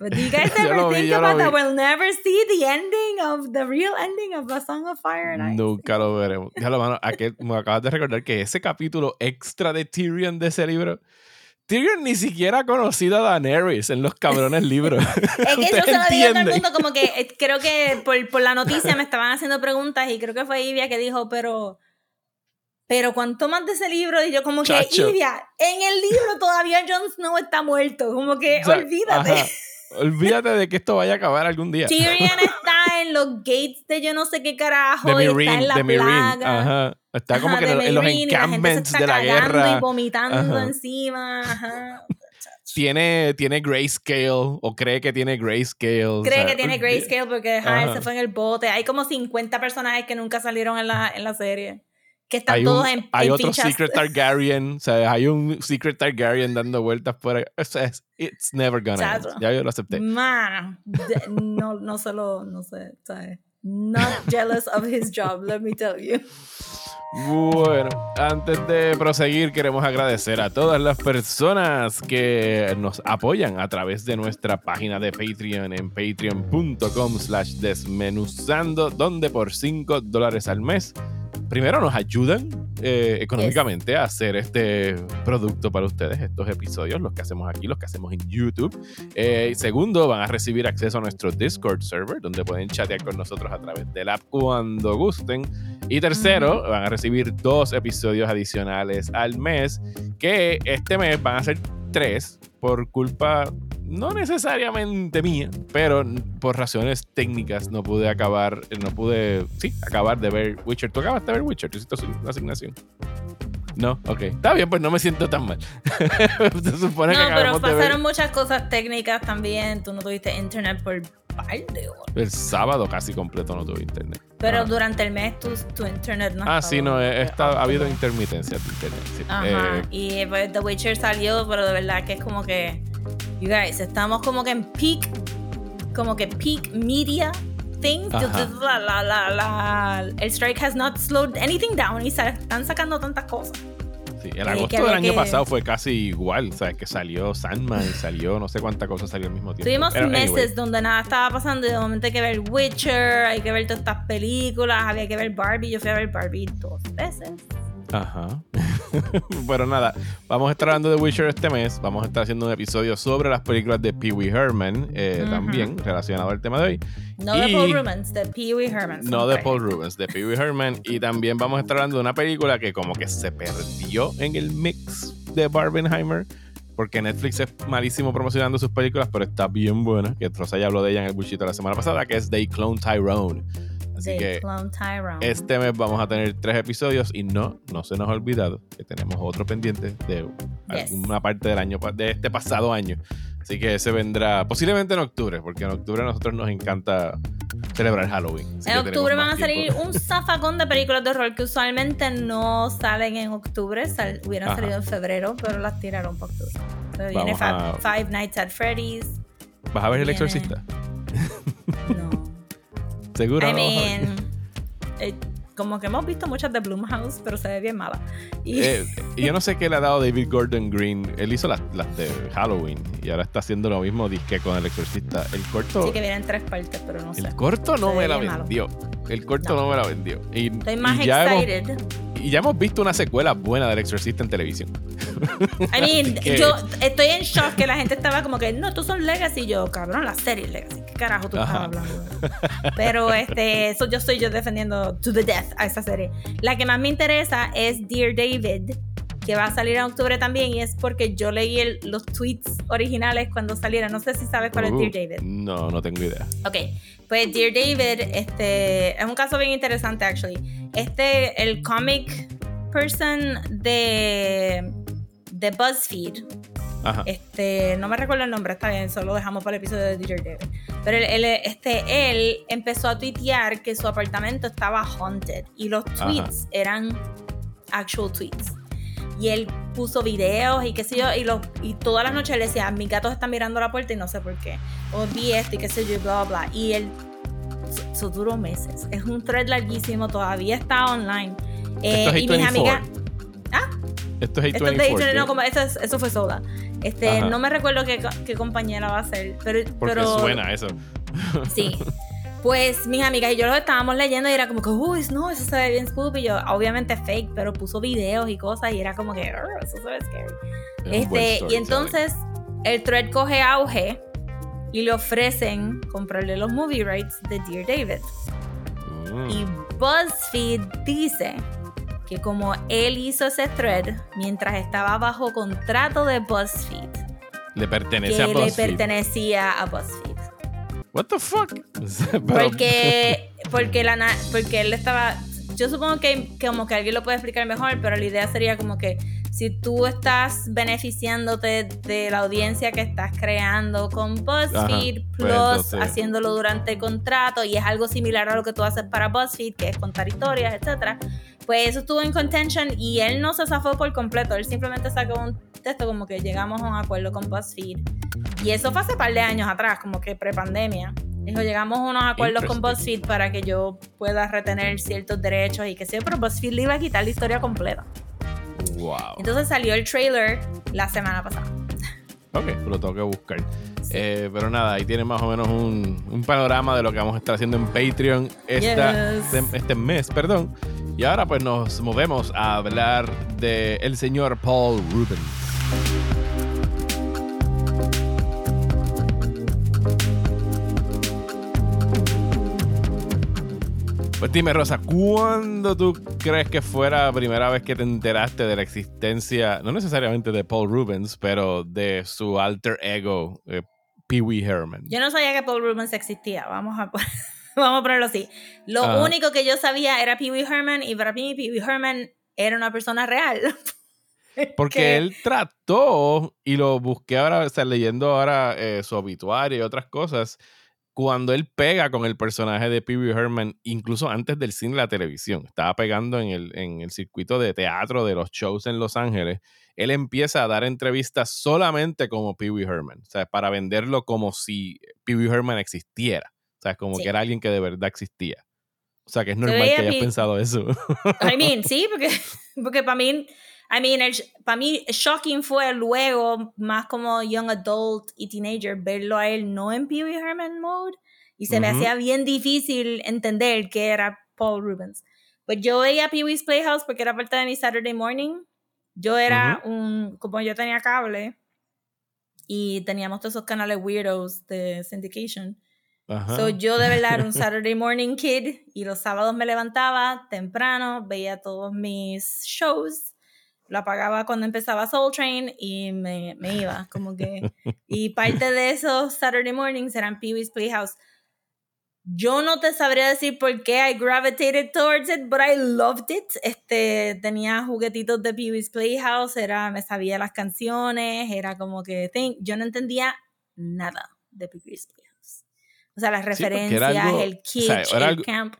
But do you guys ever think about that we'll never see the ending of the real ending of A Song of Fire and Ice? Nunca lo veremos. Ya lo mano, me acabas de recordar que ese capítulo extra de Tyrion de ese libro Tyrion ni siquiera ha conocido a Daenerys en los cabrones libros. es que yo se lo dije a todo el mundo, como que eh, creo que por, por, la noticia me estaban haciendo preguntas y creo que fue Ivia que dijo, pero. Pero cuánto más de ese libro, y yo como que, Ivia, en el libro todavía Jon Snow está muerto, como que olvídate. Olvídate de que esto vaya a acabar algún día. Tyrion está en los gates de yo no sé qué carajo. De está en la de plaga. Ajá. Está como que en, los encampments de la guerra. Y vomitando encima. Ajá. tiene, tiene grayscale o cree que tiene grayscale. Cree que tiene grayscale porque se fue en el bote. Hay como 50 personajes que nunca salieron en la, en la serie. Que están hay todos en Hay otro Secret Targaryen, o sea, hay un Secret Targaryen dando vueltas por ahí. O sea, it's never gonna end. Ya yo lo acepté. Man, no, no solo, no sé, ¿sabes? Not jealous of his job, let me tell you. Bueno, antes de proseguir, queremos agradecer a todas las personas que nos apoyan a través de nuestra página de Patreon en patreon.com slash desmenuzando, donde por 5 dólares al mes primero nos ayudan eh, económicamente a hacer este producto para ustedes, estos episodios, los que hacemos aquí, los que hacemos en YouTube. Eh, segundo, van a recibir acceso a nuestro Discord server, donde pueden chatear con nosotros a través del app cuando gusten. Y tercero, van a recibir dos episodios adicionales al mes, que este mes van a ser tres por culpa no necesariamente mía, pero por razones técnicas no pude acabar, no pude, sí, acabar de ver Witcher. ¿Tú acabaste de ver Witcher? ¿Tú hiciste una asignación? No, ok. Está bien, pues no me siento tan mal. Se supone no, pero pasaron muchas cosas técnicas también. Tú no tuviste internet por par de horas. El sábado casi completo no tuve internet. Pero durante el mes tu, tu internet no Ah, sí, no, ha habido intermitencia de internet. Ajá. Eh, y pues The Witcher salió, pero de verdad que es como que You guys, estamos como que en peak, como que peak media things. La, la, la, el strike has not slowed anything down y están sacando tantas cosas. Sí, el agosto del año pasado fue casi igual, o sea, que salió Sandman y salió no sé cuántas cosas salió al mismo tiempo. Tuvimos meses donde nada estaba pasando y de momento hay que ver Witcher, hay que ver todas estas películas, había que ver Barbie, yo fui a ver Barbie dos veces. Ajá. Pero nada, vamos a estar hablando de Witcher este mes. Vamos a estar haciendo un episodio sobre las películas de Pee Wee Herman, eh, también relacionado al tema de hoy. No de Paul Rubens, de Pee Wee Herman. No de Paul Rubens, de Pee Wee Herman. Y también vamos a estar hablando de una película que como que se perdió en el mix de Barbenheimer. Porque Netflix es malísimo promocionando sus películas, pero está bien buena. Que Rosa ya habló de ella en el bullshit la semana pasada, que es They Clone Tyrone Así que este mes vamos a tener tres episodios y no, no se nos ha olvidado que tenemos otro pendiente de una parte del año, de este pasado año. Así que ese vendrá posiblemente en octubre, porque en octubre a nosotros nos encanta celebrar Halloween. en octubre van a salir un zafacón de películas de horror que usualmente no salen en octubre, hubieran salido en febrero, pero las tiraron para octubre. Entonces viene Five Nights at Freddy's. ¿Vas a ver El Exorcista? No. Seguro. I mean, eh, como que hemos visto muchas de Bloomhouse, pero se ve bien mala. Eh, y yo no sé qué le ha dado David Gordon Green. Él hizo las, las de Halloween y ahora está haciendo lo mismo disque con El Exorcista. El corto. Sí, que viene en tres partes, pero no sé. El corto no me la vendió. El corto no. me la vendió. Y, Estoy más excited y ya hemos visto una secuela buena del Exorcista en televisión. I mean, yo estoy en shock que la gente estaba como que, no, estos son Legacy. yo, cabrón, la serie Legacy. ¿Qué carajo tú estás hablando? Pero este, eso yo estoy yo defendiendo to the death a esa serie. La que más me interesa es Dear David que va a salir en octubre también y es porque yo leí los tweets originales cuando salieron. No sé si sabes cuál es Dear uh, David. No, no tengo idea. Ok, pues Dear David este, es un caso bien interesante, actually. Este, el comic person de, de BuzzFeed. Ajá. Este, no me recuerdo el nombre, está bien, solo dejamos para el episodio de Dear David. Pero él, este, él empezó a tuitear que su apartamento estaba haunted y los tweets eran actual tweets y él puso videos y qué sé yo, y, lo, y todas las noches le decía, mis gatos están mirando la puerta y no sé por qué, o vi esto y qué sé yo, y bla, bla, bla. Y él, eso duró meses. Es un thread larguísimo, todavía está online. Eh, y mis amigas... ¿Ah? Esto es Esto es no, como, eso, eso, fue Soda. Este, no me recuerdo qué, qué compañera va a ser, pero... Porque pero, suena eso. Sí. Pues mis amigas y yo lo estábamos leyendo y era como que, uy, no, eso se ve bien spooky. Y yo, obviamente fake, pero puso videos y cosas y era como que, eso se ve scary. este, y entonces el thread coge auge y le ofrecen comprarle los movie rights de Dear David. Mm. Y BuzzFeed dice que como él hizo ese thread mientras estaba bajo contrato de BuzzFeed, le pertenece a BuzzFeed. le pertenecía a BuzzFeed. What the fuck? porque, porque, la, porque él estaba. Yo supongo que, como que alguien lo puede explicar mejor, pero la idea sería como que si tú estás beneficiándote de la audiencia que estás creando con BuzzFeed pues Plus, haciéndolo durante contrato, y es algo similar a lo que tú haces para BuzzFeed, que es contar historias, etcétera, pues eso estuvo en contention y él no se zafó por completo, él simplemente sacó un texto como que llegamos a un acuerdo con BuzzFeed. Y eso fue hace un par de años atrás, como que pre-pandemia. Dijo, llegamos a unos acuerdos con BuzzFeed para que yo pueda retener ciertos derechos y que sea, pero BuzzFeed le iba a quitar la historia completa. Wow. Entonces salió el trailer la semana pasada. Ok, lo tengo que buscar. Eh, pero nada, ahí tiene más o menos un, un, panorama de lo que vamos a estar haciendo en Patreon esta, este mes, perdón. Y ahora pues nos movemos a hablar de el señor Paul Rubens. Pues dime, Rosa, ¿cuándo tú crees que fuera la primera vez que te enteraste de la existencia, no necesariamente de Paul Rubens, pero de su alter ego, eh, Pee Wee Herman? Yo no sabía que Paul Rubens existía, vamos a, vamos a ponerlo así. Lo único que yo sabía era Pee Wee Herman y para mí Pee Wee Herman era una persona real. Porque él trató, y lo busqué ahora, o leyendo ahora eh, su obituario y otras cosas, cuando él pega con el personaje de Pee Wee Herman, incluso antes del cine y la televisión, estaba pegando en el, en el circuito de teatro de los shows en Los Ángeles, él empieza a dar entrevistas solamente como Pee Wee Herman, o sea, para venderlo como si Pee Wee Herman existiera, o sea, como que era alguien que de verdad existía. O sea, que es normal que hayas pensado eso. I mean, sí, porque, porque para mí I mean, para mí, shocking fue luego, más como young adult y teenager, verlo a él no en Pee Wee Herman mode. Y se me hacía bien difícil entender que era Paul Rubens. Pues yo veía Pee Wee's Playhouse porque era parte de mi Saturday morning. Yo era un, como yo tenía cable y teníamos todos esos canales weirdos de syndication. So yo de verdad era un Saturday morning kid y los sábados me levantaba temprano, veía todos mis shows lo apagaba cuando empezaba Soul Train y me, me iba, como que... Y parte de esos Saturday mornings eran Pee Wee's Playhouse. Yo no te sabría decir por qué I gravitated towards it, but I loved it. Este, tenía juguetitos de Pee Wee's Playhouse, era, me sabía las canciones, era como que... Think, yo no entendía nada de Pee Wee's Playhouse. O sea, las referencias, el kitsch, el camp.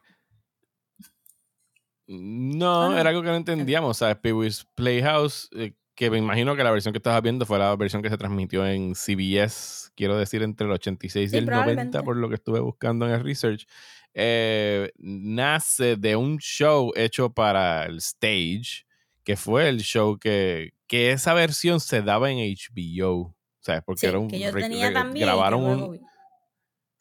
No, era algo que no entendíamos. ¿Sabes? Pee Wee's Playhouse, eh, que me imagino que la versión que estabas viendo fue la versión que se transmitió en CBS, quiero decir, entre el 86 y el 90, por lo que estuve buscando en el research. Eh, nace de un show hecho para el stage, que fue el show que, que esa versión se daba en HBO. ¿Sabes? Porque era un. Que yo tenía también, grabaron un.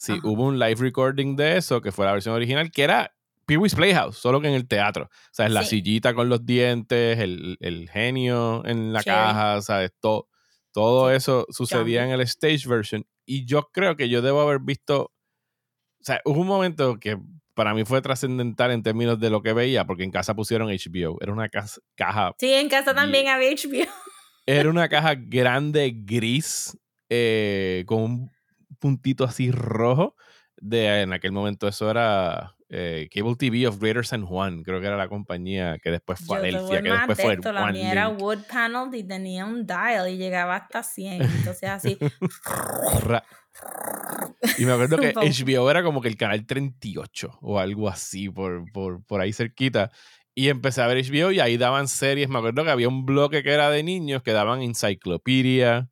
Sí, hubo un live recording de eso, que fue la versión original, que era Pee Wee's Playhouse, solo que en el teatro. O sea, es la sillita con los dientes, el, el genio en la caja, ¿sabes? Todo, todo eso sucedía en el stage version. Y yo creo que yo debo haber visto. O sea, hubo un momento que para mí fue trascendental en términos de lo que veía, porque en casa pusieron HBO. Era una caja. Sí, en casa también había HBO. Era una caja grande, gris, eh, con un puntito así rojo. De, en aquel momento eso era eh, Cable TV of Greater San Juan, creo que era la compañía que después fue Adelphia, que después fue esto, La mía era wood panel y tenía un dial y llegaba hasta 100, entonces así. y me acuerdo que HBO era como que el canal 38 o algo así, por, por, por ahí cerquita. Y empecé a ver HBO y ahí daban series. Me acuerdo que había un bloque que era de niños que daban enciclopedia.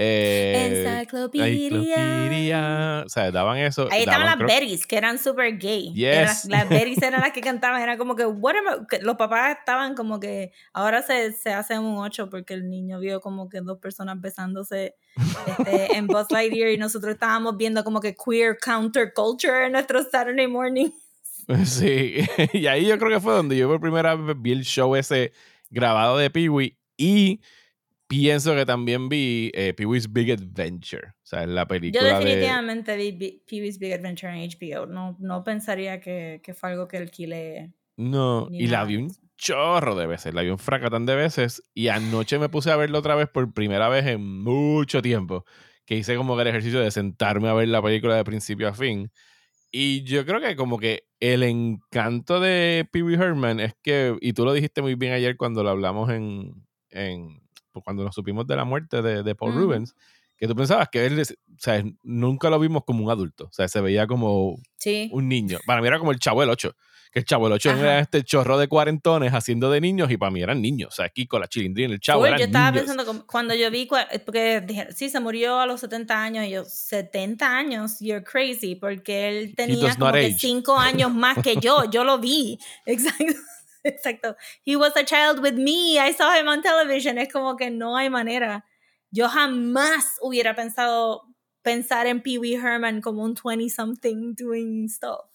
Eh, enciclopedia. O sea, daban eso. Ahí estaban las berries, que eran super gay. Las, las berries eran las que cantaban. Era como que, los papás estaban como que, ahora se, se hace un 8 porque el niño vio como que dos personas besándose este, en Buzz Lightyear y nosotros estábamos viendo como que queer counterculture en nuestro Saturday morning. Sí, y ahí yo creo que fue donde yo por primera vez vi el show ese grabado de Pee-Wee y pienso que también vi eh, Pee-Wee's Big Adventure. O sea, la película. Yo definitivamente vi Pee-Wee's Big Adventure en HBO. No, no pensaría que, que fue algo que alquilé. No, y la vi un chorro de veces. La vi un fracatán de veces. Y anoche me puse a verla otra vez por primera vez en mucho tiempo. Que hice como el ejercicio de sentarme a ver la película de principio a fin. Y yo creo que como que el encanto de Pee Wee Herman es que, y tú lo dijiste muy bien ayer cuando lo hablamos en, en, cuando nos supimos de la muerte de, Paul Rubens, que tú pensabas que él, o sea, nunca lo vimos como un adulto, o sea, se veía como un niño. Para mí era como el chavo del 8, que el chavo del 8 era este chorro de cuarentones haciendo de niños y para mí eran niños, o sea, con la chilindrina, el chavo Yo estaba pensando, cuando yo vi, porque dijeron, sí, se murió a los 70 años, y yo, 70 años, you're crazy, porque él tenía como que 5 años más que yo, yo lo vi, exacto. Exacto. He was a child with me. I saw him on television. Es como que no hay manera yo jamás hubiera pensado pensar en Pee Wee Herman como un 20-something doing stuff.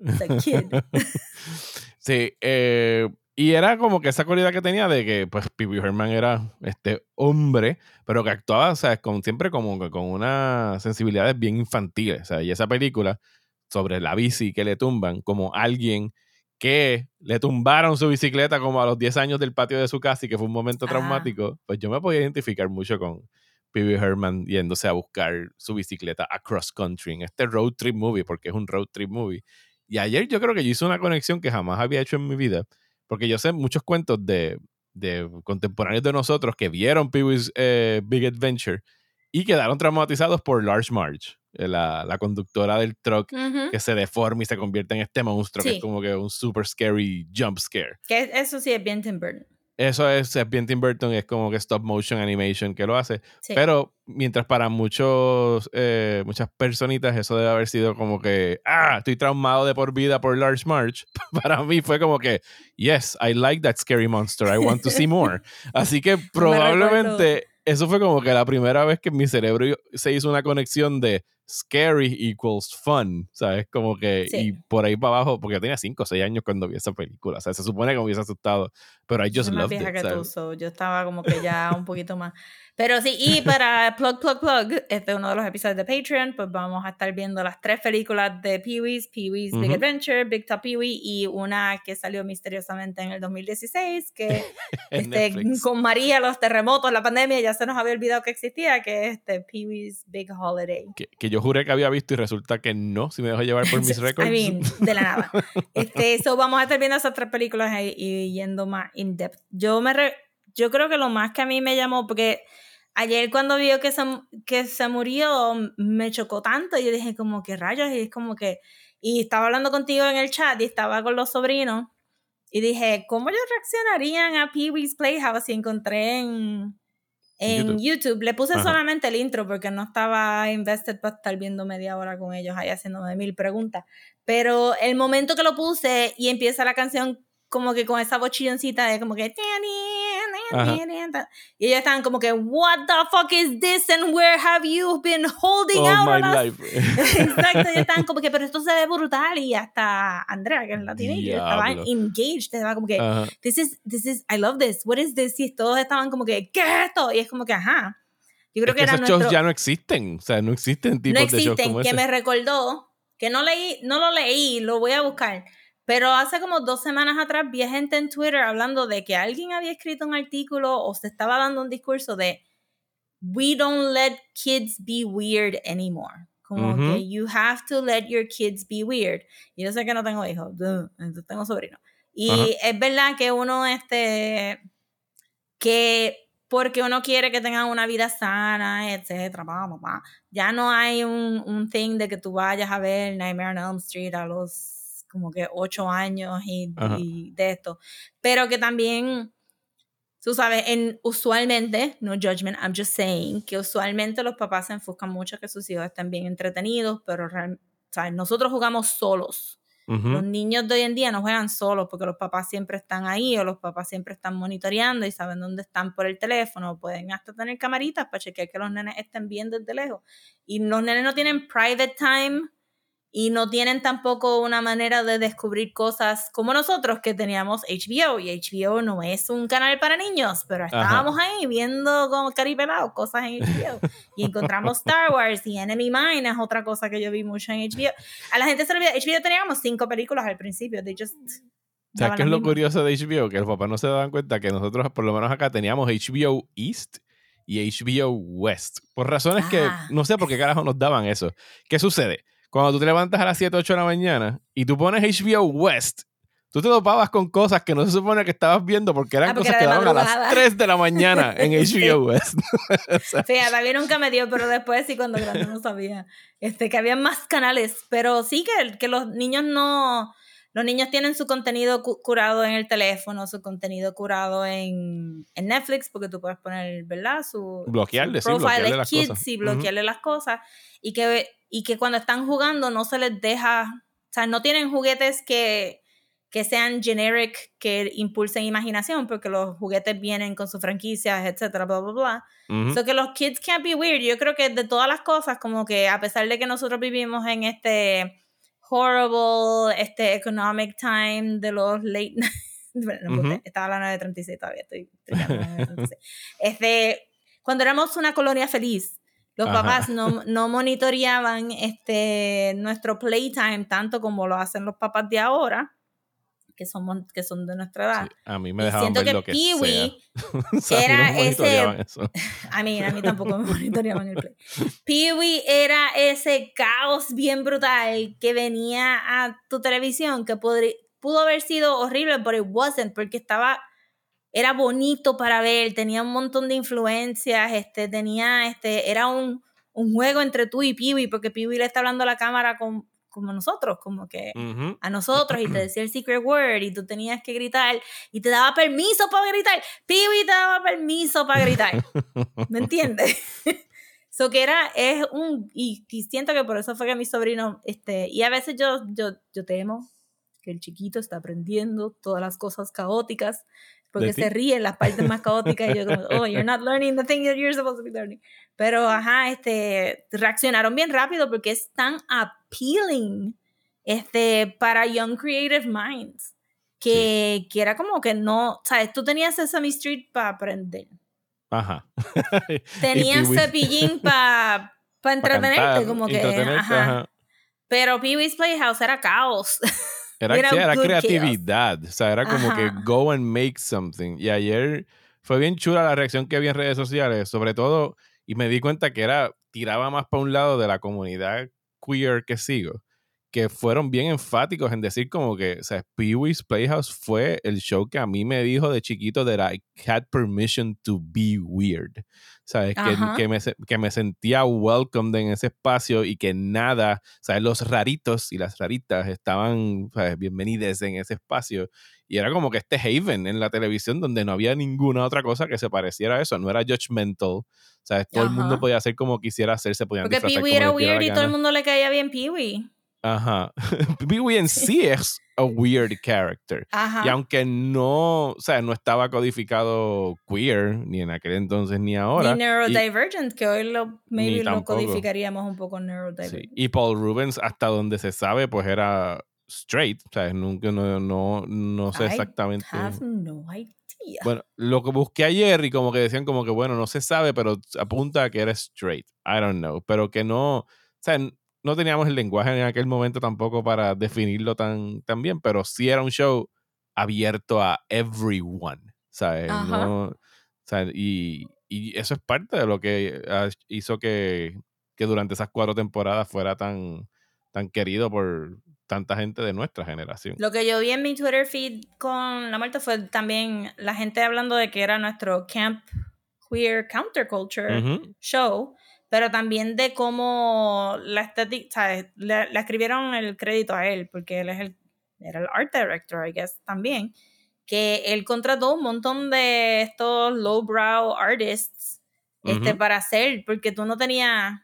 a kid. sí, eh, y era como que esa cualidad que tenía de que, pues, Pee Wee Herman era este hombre, pero que actuaba, o sea, con, siempre como con unas sensibilidades bien infantiles. O sea, y esa película sobre la bici que le tumban, como alguien que le tumbaron su bicicleta como a los 10 años del patio de su casa y que fue un momento traumático, pues yo me podía identificar mucho con Pee Herman yéndose a buscar su bicicleta a cross country en este road trip movie, porque es un road trip movie. Y ayer yo creo que yo hice una conexión que jamás había hecho en mi vida, porque yo sé muchos cuentos de, de contemporáneos de nosotros que vieron Pee Wee's eh, Big Adventure y quedaron traumatizados por Large Marge. Eh, la, la conductora del truck que se deforma y se convierte en este monstruo que es como que un super scary jump scare. Que eso sí es bien Tim Burton. Eso es, es bien Tim Burton, es como que stop motion animation que lo hace. Pero mientras para muchos, eh, muchas personitas eso debe haber sido como que, ah, estoy traumado de por vida por Large March. para mí fue como que, yes, I like that scary monster, I want to see more. Así que probablemente eso fue como que la primera vez que en mi cerebro se hizo una conexión de scary equals fun, ¿sabes? Como que, y por ahí para abajo, porque yo tenía 5 o 6 años cuando vi esa película, o sea, se supone que me hubiese asustado, pero I just loved it. Que yo estaba como que ya un poquito más. Pero sí, y para Plug, Plug, Plug, este es uno de los episodios de Patreon, pues vamos a estar viendo las tres películas de Pee-wee's, Pee-wee's Big Adventure, Big Top Pee-wee y una que salió misteriosamente en el 2016, que este, con María, los terremotos, la pandemia, ya se nos había olvidado que existía, que es este Pee-wee's Big Holiday. Que, que, yo juré que había visto y resulta que no, si me dejo llevar por mis récords. I mean, de la nada. Este, eso vamos a estar viendo esas tres películas y, y yendo más in depth. Yo me... yo creo que lo más que a mí me llamó, porque ayer cuando vio que se, que se murió, me chocó tanto. Y yo dije, como que rayos, y es como que. Y estaba hablando contigo en el chat y estaba con los sobrinos. Y dije, ¿cómo ellos reaccionarían a Pee Wee's Playhouse? Y encontré en, en YouTube. Le puse solamente el intro porque no estaba invested para estar viendo media hora con ellos ahí haciéndome mil preguntas. Pero el momento que lo puse y empieza la canción como que con esa bochilloncita de como que y ellos estaban como que what the fuck is this and where have you been holding out on us? exacto y estaban como que pero esto se ve brutal y hasta Andrea que es la teenager estaba engaged estaba como que this is this is I love this. What is this y todos estaban como que ¿qué es esto? y es como que ajá yo creo que, esos shows ya no existen o sea no existen tipos no existen, de shows como que me recordó que no leí no lo leí lo voy a buscar pero hace como dos semanas atrás vi gente en Twitter hablando de que alguien había escrito un artículo o se estaba dando un discurso de We don't let kids be weird anymore. Como que you have to let your kids be weird. Y yo sé que no tengo hijos, entonces tengo sobrinos. Y es verdad que uno, este, que porque uno quiere que tengan una vida sana, etcétera, ya no hay un, un thing de que tú vayas a ver Nightmare on Elm Street a los como que ocho años y, de esto. Pero que también, tú sabes, en, usualmente, no judgment, I'm just saying, que usualmente los papás se enfocan mucho que sus hijos estén bien entretenidos, pero ¿sabes? nosotros jugamos solos. Los niños de hoy en día no juegan solos porque los papás siempre están ahí o los papás siempre están monitoreando y saben dónde están por el teléfono. Pueden hasta tener camaritas para chequear que los nenes estén bien desde lejos. Y los nenes no tienen private time y no tienen tampoco una manera de descubrir cosas como nosotros que teníamos HBO y HBO no es un canal para niños, pero estábamos ahí viendo como caripelado cosas en HBO y encontramos Star Wars y Enemy Mine es otra cosa que yo vi mucho en HBO. A la gente se le olvida, HBO teníamos cinco películas al principio, de just ¿Sabes qué es lo curioso de HBO? Que los papás no se daban cuenta que nosotros, por lo menos acá, teníamos HBO East y HBO West. Por razones que ah. no sé por qué carajo nos daban eso. ¿Qué sucede? Cuando tú te levantas a las 7, 8 de la mañana y tú pones HBO West, tú te topabas con cosas que no se supone que estabas viendo porque eran Ah, porque cosas que era daban a las madrugada. 3 de la mañana en HBO West. O sea, Fíjate, a mí nunca me dio, pero después sí, cuando grande no sabía. Este, que había más canales. Pero sí que, que los niños no. Los niños tienen su contenido cu- curado en el teléfono, su contenido curado en, en Netflix, porque tú puedes poner, ¿verdad? Su, Bloquearle, su sí, bloquearle de las kids cosas. y bloquearle las cosas. Y que, y que cuando están jugando no se les deja. O sea, no tienen juguetes que, que sean generic, que impulsen imaginación, porque los juguetes vienen con sus franquicias, etcétera, bla, bla, bla. ujú. So que los kids can't be weird. Yo creo que de todas las cosas, como que a pesar de que nosotros vivimos en este horrible, este economic time de los late Bueno, no, Ujú. estaba a las 9.36 todavía, estoy a 9:36. Este, cuando éramos una colonia feliz, los Ajá. papás no, no monitoreaban este, nuestro playtime tanto como lo hacen los papás de ahora, que, somos, que son de nuestra edad. Sí, a mí me dejaban ver que lo que Pee-wee sea. A era ese- eso. a mí, a mí tampoco me monitoreaban el play. Pee-wee era ese caos bien brutal que venía a tu televisión que pudo haber sido horrible, pero it wasn't, porque estaba, era bonito para ver, tenía un montón de influencias, este, tenía, este, era un, un juego entre tú y Pee-wee, porque Pee-wee le está hablando a la cámara con- como nosotros, como que Ujú. a nosotros y te decía el secret word y tú tenías que gritar y te daba permiso para gritar. Piwi te daba permiso para gritar. ¿Me entiendes? So que era, es un, y, y siento que por eso fue que mi sobrino, este, y a veces yo, yo, yo temo que el chiquito está aprendiendo todas las cosas caóticas, porque se ríe en las partes más caóticas y yo como, oh, you're not learning the thing that you're supposed to be learning. Pero, ajá, este, reaccionaron bien rápido porque es tan appealing, este, para young creative minds, que, que era como que no, sabes, tú tenías Sesame Street para aprender. Ajá. Tenías. Cepillín para Pa' entretenerte, cantar, como que, entretenerte, ajá. ajá. Pero Pee-wee's Playhouse era caos. Era, creatividad. O sea, era como que go and make something. Y ayer fue bien chula la reacción que vi en redes sociales, sobre todo, y me di cuenta que era, tiraba más para un lado de la comunidad queer que sigo, que fueron bien enfáticos en decir como que, o sea, Pee-wee's Playhouse fue el show que a mí me dijo de chiquito that I had permission to be weird. ¿Sabes? Que, Ajá. que, me, que me sentía welcomed en ese espacio y que nada, ¿sabes? Los raritos y las raritas estaban, ¿sabes? Bienvenidas en ese espacio. Y era como que este haven en la televisión donde no había ninguna otra cosa que se pareciera a eso. No era judgmental. ¿Sabes? Todo el mundo Ajá. podía hacer como quisiera hacer, se podían Porque Pee-wee era weird y todo el mundo le caía bien Pee-wee. Ajá. Pee-wee en sí es a weird character. Ajá. Y aunque no, o sea, no estaba codificado queer, ni en aquel entonces ni ahora. Ni y- neurodivergent, que hoy lo, maybe lo codificaríamos un poco Sí, neurodivergent. Y Paul Rubens, hasta donde se sabe, pues era straight. O sea, nunca, no, no, no sé I exactamente. have no idea. Bueno, lo que busqué ayer y como que decían como que, bueno, no se sabe, pero apunta a que era straight. I don't know. Pero que no, o sea, no teníamos el lenguaje en aquel momento tampoco para definirlo tan, tan bien, pero sí era un show abierto a everyone, ¿sabes? No, y, y eso es parte de lo que ah, hizo que, que durante esas cuatro temporadas fuera tan, tan querido por tanta gente de nuestra generación. Lo que yo vi en mi Twitter feed con la muerte fue también la gente hablando de que era nuestro camp queer counterculture show, pero también de cómo la estética, ¿sabes? Le, le escribieron el crédito a él, porque él es el, era el art director, I guess, también, que él contrató un montón de estos lowbrow artists este, para hacer, porque tú no tenías,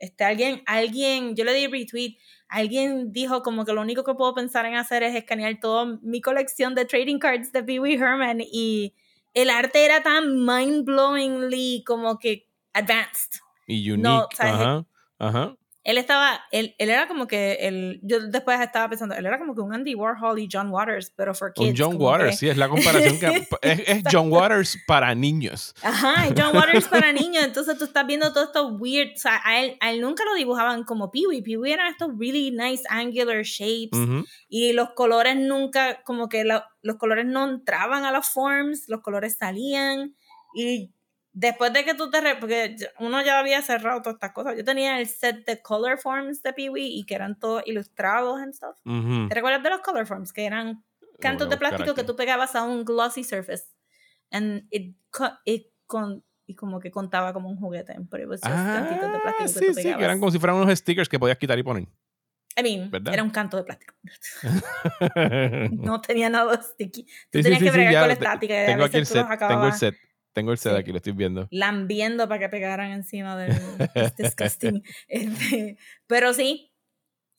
este, alguien, alguien, yo le di retweet, alguien dijo como que lo único que puedo pensar en hacer es escanear toda mi colección de trading cards de Pee Wee Herman y el arte era tan mind-blowingly como que advanced. Y unique. No, ¿sabes? Ajá. Ajá. Él estaba, él, él era como que, el, yo después estaba pensando, él era como que un Andy Warhol y John Waters, pero for kids. Un John Waters, que- sí, es la comparación que es, es John Waters para niños. Ajá, John Waters para niños, entonces tú estás viendo todo esto weird, o sea, a él, a él nunca lo dibujaban como Pee-wee, Pee-wee eran estos really nice angular shapes, Ujú. y los colores nunca, como que lo- los colores no entraban a los forms, los colores salían, y después de que tú te... re- porque uno ya había cerrado todas estas cosas, yo tenía el set de color forms de Pee-wee y que eran todos ilustrados and stuff. Ujú. ¿Te recuerdas de los color forms? Que eran cantos de plástico que tú pegabas a un glossy surface. And it, it con, y como que contaba como un juguete. Pero pues ah, cantitos de plástico sí, que tú pegabas. Sí, que eran como si fueran unos stickers que podías quitar y poner. I mean, era un canto de plástico. no tenía nada sticky. Tú tenías que bregar con la estática. Tengo aquí el set. Tengo el set. Tengo el set aquí, lo estoy viendo. Lambiendo para que pegaran encima del disgusting. Este, pero sí,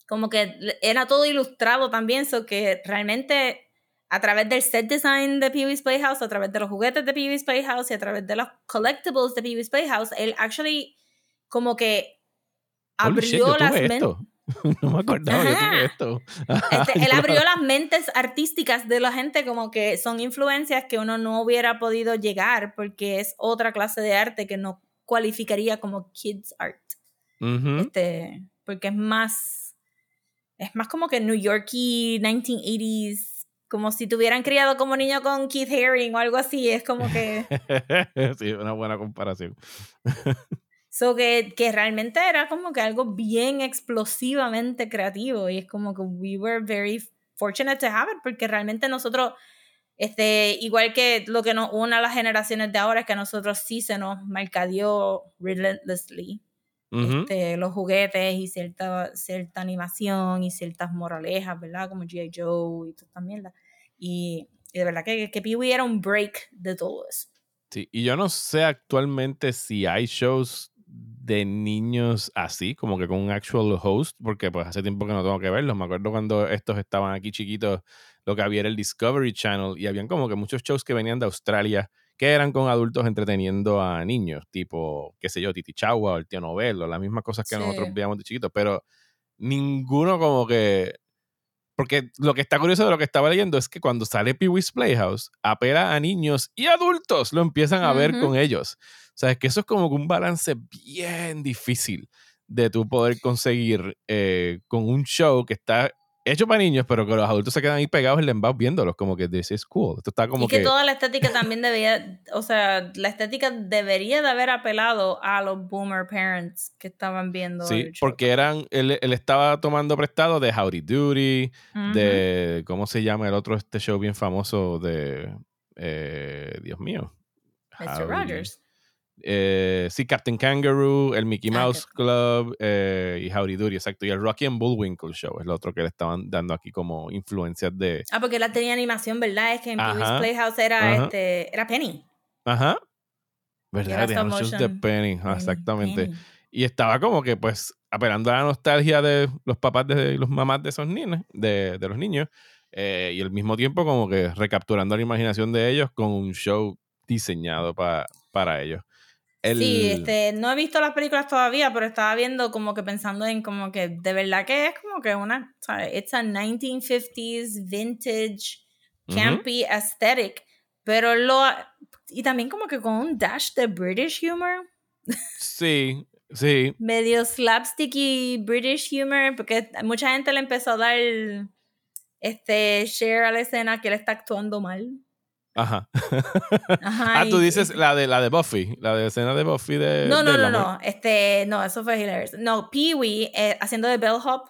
como que era todo ilustrado también, so que realmente a través del set design de Pee Wee's Playhouse, a través de los juguetes de Pee Wee's Playhouse y a través de los collectibles de Pee Wee's Playhouse, él actually como que abrió las mentes. no me acordaba de esto. Este, él abrió las mentes artísticas de la gente como que son influencias que uno no hubiera podido llegar porque es otra clase de arte que no cualificaría como kids art. este, porque es más es más como que New Yorky 1980s como si tuvieran criado como niño con Keith Haring o algo así, es como que sí, una buena comparación. So que, que realmente era como que algo bien explosivamente creativo y es como que we were very fortunate to have it porque realmente nosotros, este, igual que lo que nos une a las generaciones de ahora es que a nosotros sí se nos mercadeó relentlessly este, los juguetes y cierta, cierta animación y ciertas moralejas, ¿verdad? Como G.I. Joe y toda esta mierda. Y, y de verdad que, que Pee-wee era un break de todo eso. Sí, y yo no sé actualmente si hay shows de niños así, como que con un actual host, porque pues hace tiempo que no tengo que verlos. Me acuerdo cuando estos estaban aquí chiquitos, lo que había era el Discovery Channel y habían como que muchos shows que venían de Australia que eran con adultos entreteniendo a niños, tipo, qué sé yo, Titi Chagua o el tío Novelo, las mismas cosas que nosotros veíamos de chiquitos, pero ninguno como que... Porque lo que está curioso de lo que estaba leyendo es que cuando sale Pee Wee's Playhouse, apela a niños y adultos, lo empiezan a ver con ellos. O sea, es que eso es como un balance bien difícil de tú poder conseguir eh, con un show que está hecho para niños, pero que los adultos se quedan ahí pegados en el embao viéndolos, como que this is cool. Esto está como y que, toda la estética también debía, o sea, la estética debería de haber apelado a los boomer parents que estaban viendo. Sí, porque eran, él, él, estaba tomando prestado de Howdy Doody, de, ¿cómo se llama el otro este show bien famoso de, eh, Dios mío? Mr. Rogers. Eh, sí, Captain Kangaroo, el Mickey ah, Mouse Club eh, y Howdy Doody, exacto. Y el Rocky and Bullwinkle Show es lo otro que le estaban dando aquí como influencias de. Ah, porque la tenía animación, ¿verdad? Es que en Pee Playhouse era, este, era Penny. Ajá. ¿Verdad? de Penny, exactamente. Y estaba como que, pues, apelando a la nostalgia de los papás de los mamás de esos niños, de, de los niños. Eh, y al mismo tiempo, como que recapturando la imaginación de ellos con un show diseñado para para ellos. Sí, este, no he visto las películas todavía, pero estaba viendo como que pensando en como que de verdad que es como que una, ¿sabes? It's a 1950s vintage campy aesthetic, pero lo y también como que con un dash de British humor. Sí, sí. Medio slapsticky British humor, porque mucha gente le empezó a dar este share a la escena que él está actuando mal. Ajá. ah, tú dices la de la de Buffy, la de escena de Buffy de. No, no, no, no. Este, no, eso fue hilarious. No, Pee Wee eh, haciendo de bellhop.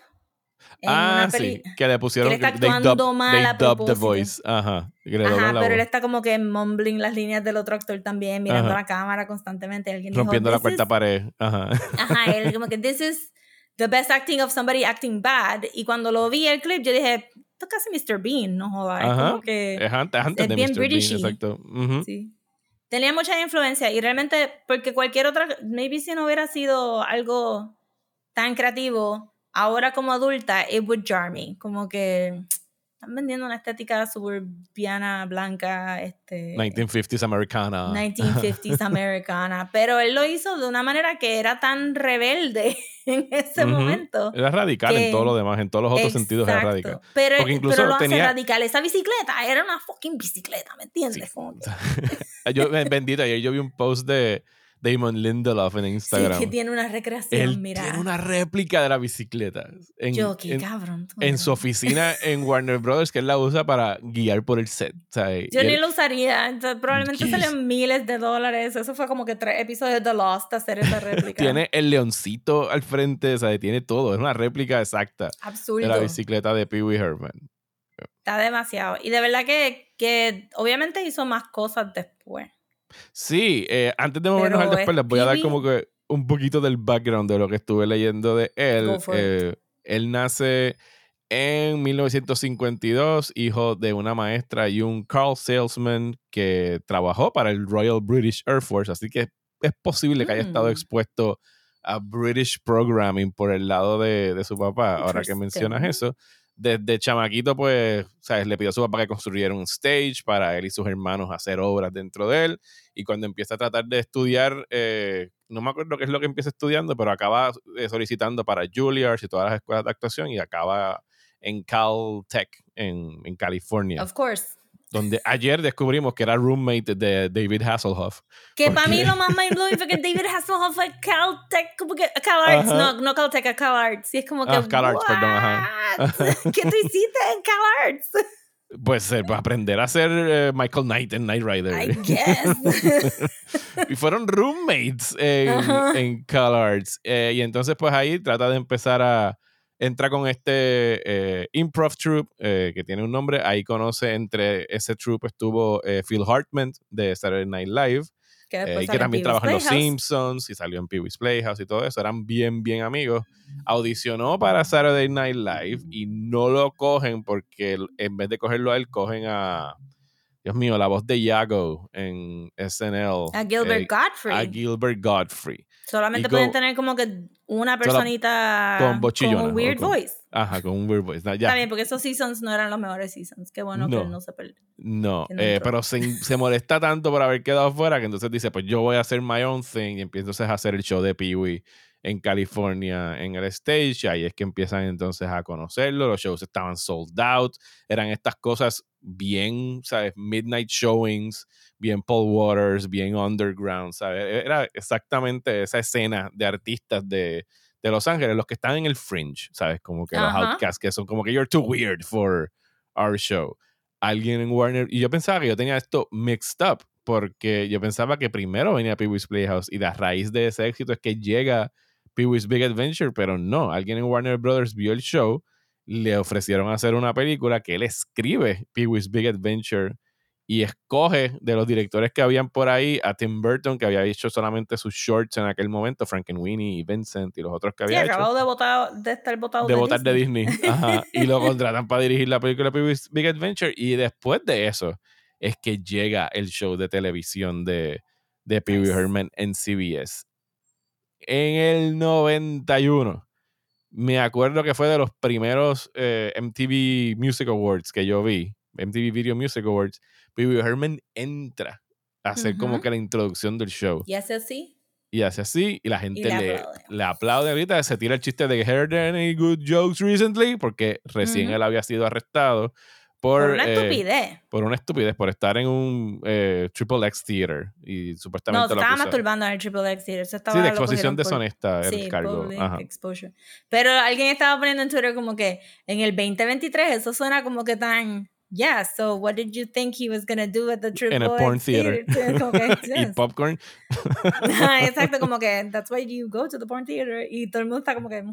ah, sí, que le pusieron que, le está actuando mal a the voice. Ajá. Ajá, pero él está como que mumbling las líneas del otro actor también, mirando la cámara constantemente. Alguien Rompiendo la cuarta pared. Ajá. Ajá, él como que this is the best acting of somebody acting bad. Y cuando lo vi el clip, yo dije, esto casi Mr. Bean, no jodas. Es como que. Es antes, de bien Mr. Bean, exacto. Sí. Tenía mucha influencia y realmente, porque cualquier otra. Maybe si no hubiera sido algo tan creativo, ahora como adulta, it would jar me. Como que están vendiendo una estética suburbiana, blanca, este... 1950s americana. 1950s americana, pero él lo hizo de una manera que era tan rebelde en ese momento. Era radical en todo lo demás, en todos los otros sentidos era radical. Pero, Porque incluso pero lo hace radical. Esa bicicleta era una fucking bicicleta, ¿me entiendes? yo, bendito, ayer yo vi un post de Damon Lindelof en Instagram. Sí, que tiene una recreación, mira. Tiene una réplica de la bicicleta. En, Yo, qué cabrón. En su oficina en Warner Brothers, que él la usa para guiar por el set. Yo ni lo usaría. probablemente salen miles de dólares. Eso fue como que tres episodios de The Lost hacer esa réplica. tiene el leoncito al frente, o sea, tiene todo. Es una réplica exacta Absurdo. de la bicicleta de Pee Wee Herman. Está demasiado. Y de verdad que, que obviamente hizo más cosas después. Sí, eh, antes de movernos al después, les voy a dar como que un poquito del background de lo que estuve leyendo de él. Eh, él nace en 1952, hijo de una maestra y un Carl Salesman que trabajó para el Royal British Air Force, así que es posible que haya estado mm. expuesto a British Programming por el lado de, de su papá, ahora que mencionas eso desde chamaquito, pues, ¿sabes? Le pidió a su papá que construyera un stage para él y sus hermanos hacer obras dentro de él. Y cuando empieza a tratar de estudiar, eh, no me acuerdo qué es lo que empieza estudiando, pero acaba eh, solicitando para Juilliard y todas las escuelas de actuación y acaba en Caltech, en, California. Of course donde ayer descubrimos que era roommate de David Hasselhoff. Que para mí lo más mind blowing fue que David Hasselhoff fue Caltech, como que CalArts, no, no Caltech, CalArts. Y es como que. Ah, CalArts, perdón, ajá. ¿Qué tú hiciste en CalArts? Pues eh, aprender a ser eh, Michael Knight en Knight Rider. I guess. y fueron roommates en, en CalArts. Eh, y entonces, pues ahí trata de empezar a entra con este eh, improv troupe eh, que tiene un nombre. Ahí conoce entre ese troupe estuvo eh, Phil Hartman de Saturday Night Live. Que, que también trabajó en Los Simpsons y salió en Pee Wee's Playhouse y todo eso. Eran bien, bien amigos. Audicionó para Saturday Night Live y no lo cogen porque en vez de cogerlo a él, cogen a, Dios mío, la voz de Yago en SNL. A Gilbert Godfrey. A Gilbert Godfrey. Solamente pueden tener como que una personita con, un weird voice. Ajá, con un weird voice. También, porque esos seasons no eran los mejores seasons. Qué bueno que no se perdió. No, eh, pero se, se, molesta tanto por haber quedado fuera que entonces dice, pues yo voy a hacer my own thing y empieza a hacer el show de Pee-Wee en California en el stage. Y ahí es que empiezan entonces a conocerlo. Los shows estaban sold out. Eran estas cosas bien, ¿sabes? Midnight showings, bien Paul Waters, bien underground, ¿sabes? Era exactamente esa escena de artistas de, de Los Ángeles, los que están en el fringe, ¿sabes? Como que los outcasts que son como que you're too weird for our show. Alguien en Warner, y yo pensaba que yo tenía esto mixed up, porque yo pensaba que primero venía Pee Wee's Playhouse y la raíz de ese éxito es que llega Pee Wee's Big Adventure, pero no, alguien en Warner Brothers vio el show le ofrecieron hacer una película que él escribe, Pee Wee's Big Adventure, y escoge de los directores que habían por ahí a Tim Burton, que había hecho solamente sus shorts en aquel momento, Frankenweenie y Vincent y los otros que había sí, acabado de, votar, de estar votado de, de votar Disney. de Disney. Ajá. y lo contratan para dirigir la película Pee Wee's Big Adventure. Y después de eso es que llega el show de televisión de, de Pee Wee Herman en CBS. En el 91 me acuerdo que fue de los primeros eh, MTV Music Awards que yo vi, MTV Video Music Awards, Pee Herman entra a hacer como que la introducción del show. Y hace así. Y hace así, y la gente le, le, aplaude. ahorita, se tira el chiste de Heard any good jokes recently, porque recién él había sido arrestado por, una eh, estupidez. Por una estupidez, por estar en un eh, Triple X Theater. Y supuestamente. No, estaba masturbando en el Triple X Theater. sí, de exposición deshonesta por, el cargo. Exposure. Pero alguien estaba poniendo en Twitter como que en el 2023 eso suena como que tan. Yeah, so what did you think he was gonna do at the Triple X In a porn theater. y popcorn. Exacto, como que that's why you go to the porn theater. Y todo el mundo está como que.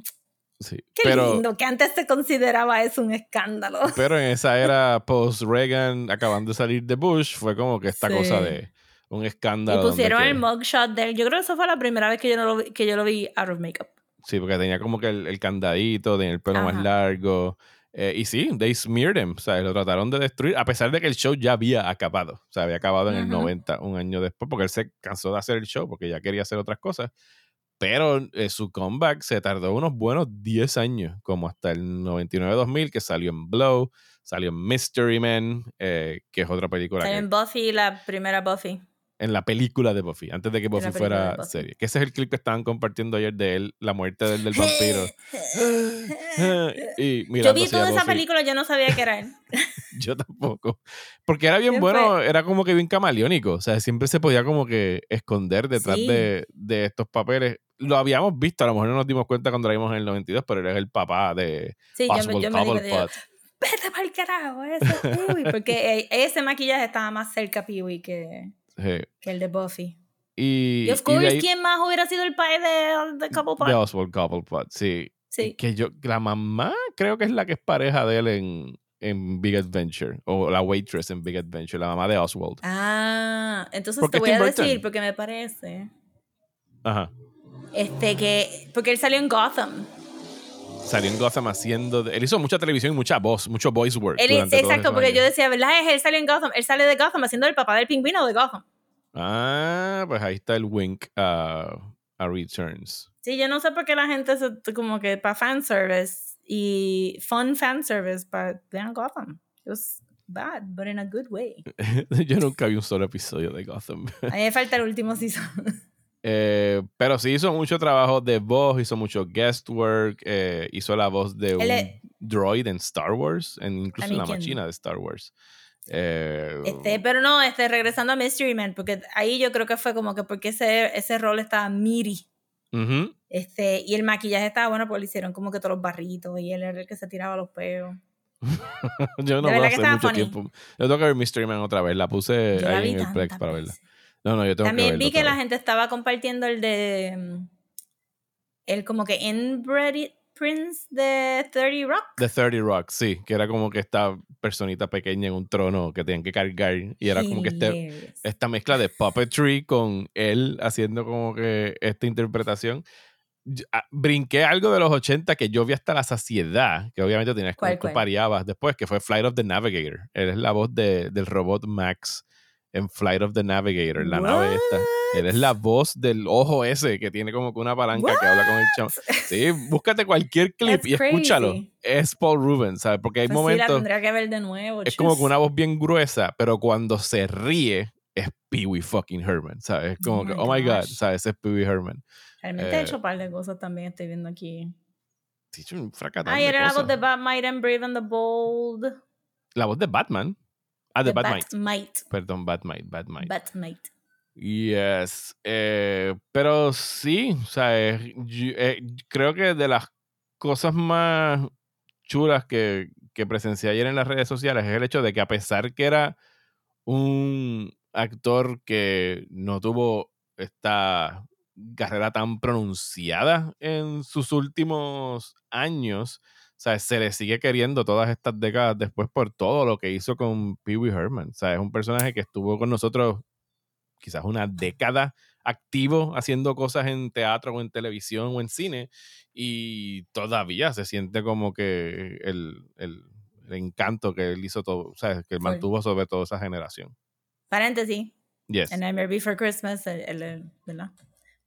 Qué pero, lindo, que antes se consideraba eso un escándalo. Pero en esa era post-Reagan, acabando de salir de Bush, fue como que esta cosa de un escándalo. Y pusieron el mugshot de él. Yo creo que esa fue la primera vez que yo, no lo, vi, que yo lo vi out of makeup. Sí, porque tenía como que el, candadito, tenía el pelo más largo. Eh, y sí, they smeared him, o sea, lo trataron de destruir, a pesar de que el show ya había acabado, o sea, había acabado en el 90, un año después, porque él se cansó de hacer el show, porque ya quería hacer otras cosas. Pero eh, su comeback se tardó unos buenos 10 años, como hasta el 99-2000, que salió en Blow, salió en Mystery Man, eh, que es otra película. Salió en Buffy, la primera Buffy. En la película de Buffy, antes de que Buffy fuera serie. Que ese es el clip que estaban compartiendo ayer de él, la muerte del, del vampiro. y yo vi toda esa película, yo no sabía que era él. yo tampoco. Porque era bien bueno, era como que bien camaleónico. O sea, siempre se podía como que esconder detrás de, de estos papeles lo habíamos visto, a lo mejor no nos dimos cuenta cuando lo vimos en el 92, pero eres el papá de sí, Possible yo me, yo me vete para el carajo, eso es porque e, ese maquillaje estaba más cerca a Peewee que, que el de Buffy. Y, y of course, ¿quién más hubiera sido el padre de, de Cobblepot? De Oswald Cobblepot, sí. Sí. Que yo, la mamá creo que es la que es pareja de él en, en Big Adventure, o la waitress en Big Adventure, la mamá de Oswald. Ah, entonces te voy a decir, porque me parece. Ajá. Este que. Porque él salió en Gotham. Salió en Gotham haciendo. Él hizo mucha televisión y mucha voz, mucho voice work. exacto, porque yo decía, ¿verdad? Él salió en Gotham. Él sale de Gotham haciendo el papá del pingüino de Gotham. Ah, pues ahí está el wink a, a Returns. Sí, yo no sé por qué la gente se, como que para fanservice y fun fanservice para vean Gotham. It was bad, but in a good way. yo nunca vi un solo episodio de Gotham. a mí me falta el último season. Eh, pero sí hizo mucho trabajo de voz, hizo mucho guest work, eh, hizo la voz de un droid en Star Wars, en, incluso en la máquina de Star Wars. Eh, este, pero no, este, regresando a Mystery Man, porque ahí yo creo que fue como que porque ese, ese rol estaba miri. este, y el maquillaje estaba bueno porque le hicieron como que todos los barritos y él era el que se tiraba los peos. yo no voy a hacer mucho tiempo. Yo tengo que ver Mystery Man otra vez, la puse ahí en el Plex para verla. No, no, yo tengo También vi que la gente estaba compartiendo el de. Mm, el como que Inbred Prince de 30 Rock. De 30 Rock, sí, que era como que esta personita pequeña en un trono que tenían que cargar y era como que este, esta mezcla de puppetry con él haciendo como que esta interpretación. Ah, brinqué algo de los 80 que yo vi hasta la saciedad, que obviamente tenías que pariabas después, que fue Flight of the Navigator. Él es la voz de, del robot Max en Flight of the Navigator, la nave esta. Él es la voz del ojo ese que tiene como que una palanca que habla con el chamo. Sí, búscate cualquier clip y escúchalo. Es Paul Rubens, ¿sabes? Porque hay momentos. Sí, la tendría que ver de nuevo. Es como que una voz bien gruesa, pero cuando se ríe es Pee Wee fucking Herman, ¿sabes? Es como oh que, oh my god, ¿sabes? Es Pee Wee Herman. Realmente he hecho un par de cosas también, estoy viendo aquí. Sí, un fracatán. Ah, era la voz de Batman and Brave and the Bold. La voz de Batman. Ah, de Batmite. Perdón, Batmite, Batmite. Batmite. Yes. Eh, pero sí, o sea, eh, creo que de las cosas más chulas que, que presencié ayer en las redes sociales es el hecho de que a pesar que era un actor que no tuvo esta carrera tan pronunciada en sus últimos años, sea, se le sigue queriendo todas estas décadas después por todo lo que hizo con Pee Wee Herman. O sea, es un personaje que estuvo con nosotros quizás una década activo haciendo cosas en teatro o en televisión o en cine y todavía se siente como que el, el, encanto que él hizo todo, o sea, que él mantuvo sobre toda esa generación. Paréntesis. Yes. A Nightmare Before Christmas, el, ¿verdad?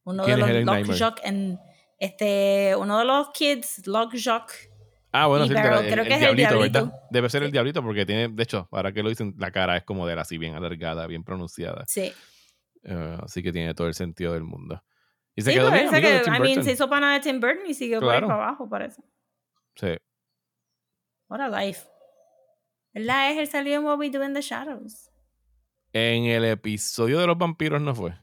Uno de los Lockjock en este, uno de los kids, Lockjock Ah, bueno, sí, el, diablito, ¿verdad? Debe ser el diablito porque tiene, de hecho, ahora que lo dicen, la cara es como de él, así bien alargada, bien pronunciada. Sí. Eh, así que tiene todo el sentido del mundo. Y se quedó bien, que, I mean, se hizo pana de Tim Burton y siguió por ahí para abajo, parece. Sí. What a life. ¿Verdad? Es el salió en What We Do in the Shadows. En el episodio de los vampiros no fue.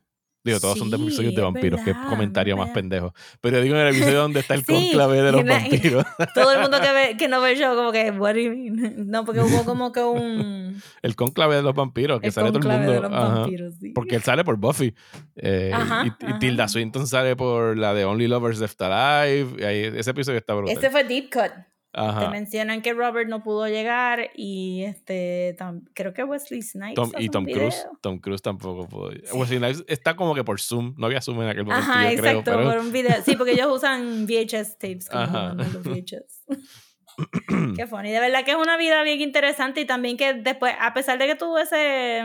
Digo, todos son de episodios de vampiros, qué comentario más pendejo. Pero digo en el episodio donde está el conclave de los vampiros. todo el mundo que, ve, que no ve el show, como que, what do you mean? No, porque hubo como que un. el conclave de los vampiros, que sale todo el mundo. De los vampiros, sí. Porque él sale por Buffy. Eh, y, Tilda Swinton sale por la de Only Lovers Left Alive. ahí, ese episodio está brutal. Ese fue Deep Cut. Te mencionan que Robert no pudo llegar y este creo que Wesley Snipes. y Tom Cruise. Tom Cruise tampoco pudo. Wesley Snipes está como que por Zoom. No había Zoom en aquel momento. Ajá, exacto, por un video. Sí, porque ellos usan VHS tapes como los VHS. Qué funny. De verdad que es una vida bien interesante y también que después, a pesar de que tuvo ese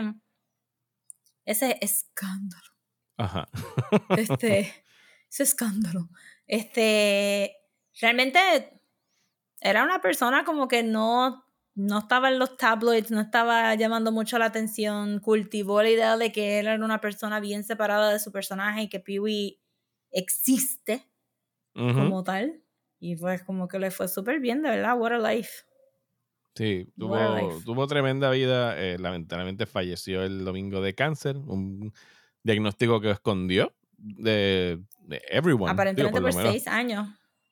ese escándalo. Ajá. este, ese escándalo. Este, realmente era una persona como que no, no estaba en los tabloids, no estaba llamando mucho la atención, cultivó la idea de que él era una persona bien separada de su personaje y que Pee-wee existe como tal. Y pues como que le fue súper bien, de verdad, what a life. Sí, tuvo, tuvo tremenda vida. Eh, lamentablemente falleció el domingo de cáncer, un diagnóstico que escondió de, de everyone. Aparentemente por seis años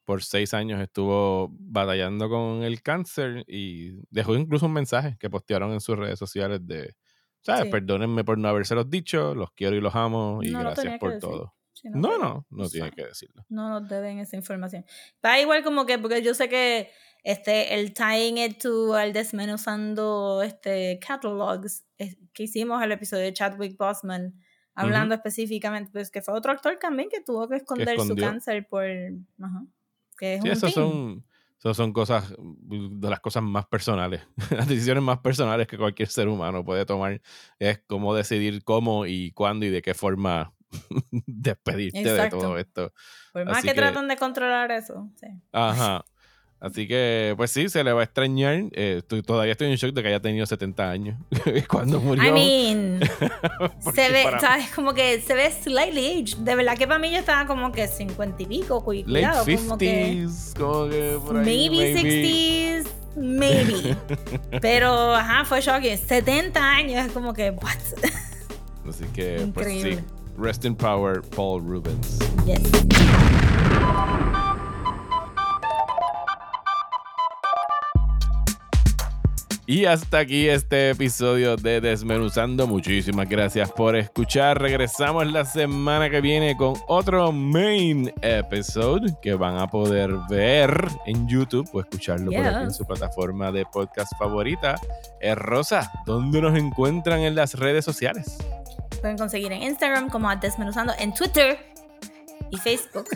por seis años estuvo batallando con el cáncer y dejó incluso un mensaje que postearon en sus redes sociales de, ¿sabes? Perdónenme por no habérselos dicho, los quiero y los amo y gracias por todo. no, no, no, tiene que decirlo. No nos deben esa información. Está igual como que, porque yo sé que este, el tying it to el desmenuzando este, catalogs que hicimos el episodio de Chadwick Bosman, hablando específicamente, pues que fue otro actor también que tuvo que esconder su cáncer por... Ajá, que es sí, un son esas son cosas de las cosas más personales, las decisiones más personales que cualquier ser humano puede tomar. Es cómo decidir cómo y cuándo y de qué forma despedirte de todo esto. Por más que, tratan de controlar eso. Sí. Ajá. Así que, pues sí, se le va a extrañar. Eh, todavía estoy en shock de que haya tenido 70 años cuando murió. I mean, se ve, ¿sabes? Como que se ve slightly aged. De verdad que para mí yo estaba como que 50 y pico, cuidado. Late 50s, como que, por ahí, maybe, maybe 60s, maybe. Pero, ajá, fue shocking. 70 años, es como que, what? Así que, pues sí. Rest in power, Paul Rubens. Yes. Y hasta aquí este episodio de Desmenuzando. Muchísimas gracias por escuchar. Regresamos la semana que viene con otro main episode que van a poder ver en YouTube o escucharlo por aquí en su plataforma de podcast favorita. Es Rosa, ¿dónde nos encuentran en las redes sociales? Pueden conseguir en Instagram como Desmenuzando, en Twitter y Facebook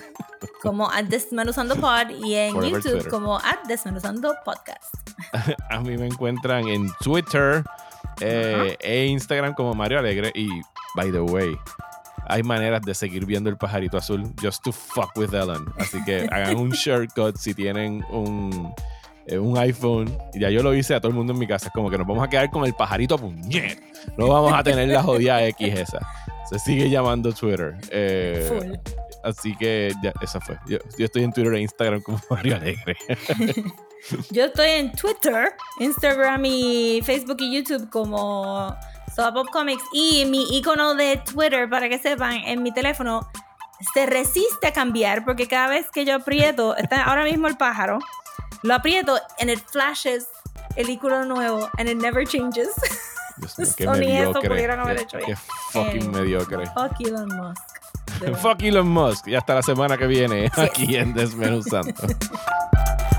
como a Desmenuzando Pod y en YouTube como a Desmenuzando Podcast. a mí me encuentran en Twitter eh, e Instagram como Mario Alegre. Y, by the way, hay maneras de seguir viendo el pajarito azul just to fuck with Ellen. Así que hagan un shortcut si tienen un, eh, un iPhone. Ya yo lo hice a todo el mundo en mi casa. Es como que nos vamos a quedar con el pajarito puñet. No vamos a tener la jodida X esa. Se sigue llamando Twitter. Eh, así que ya, esa fue. Yo, yo, estoy en Twitter e Instagram como Mario Alegre. Yo estoy en Twitter, Instagram y Facebook y YouTube como Pop Comics. Y mi icono de Twitter, para que sepan, en mi teléfono se resiste a cambiar porque cada vez que yo aprieto, está ahora mismo el pájaro, lo aprieto and it flashes el icono nuevo and it never changes. Dios qué mediocre. Qué, fucking eh, mediocre. Fuck Elon Musk. Fuck Elon Musk. Y hasta la semana que viene aquí en Desmenuzando.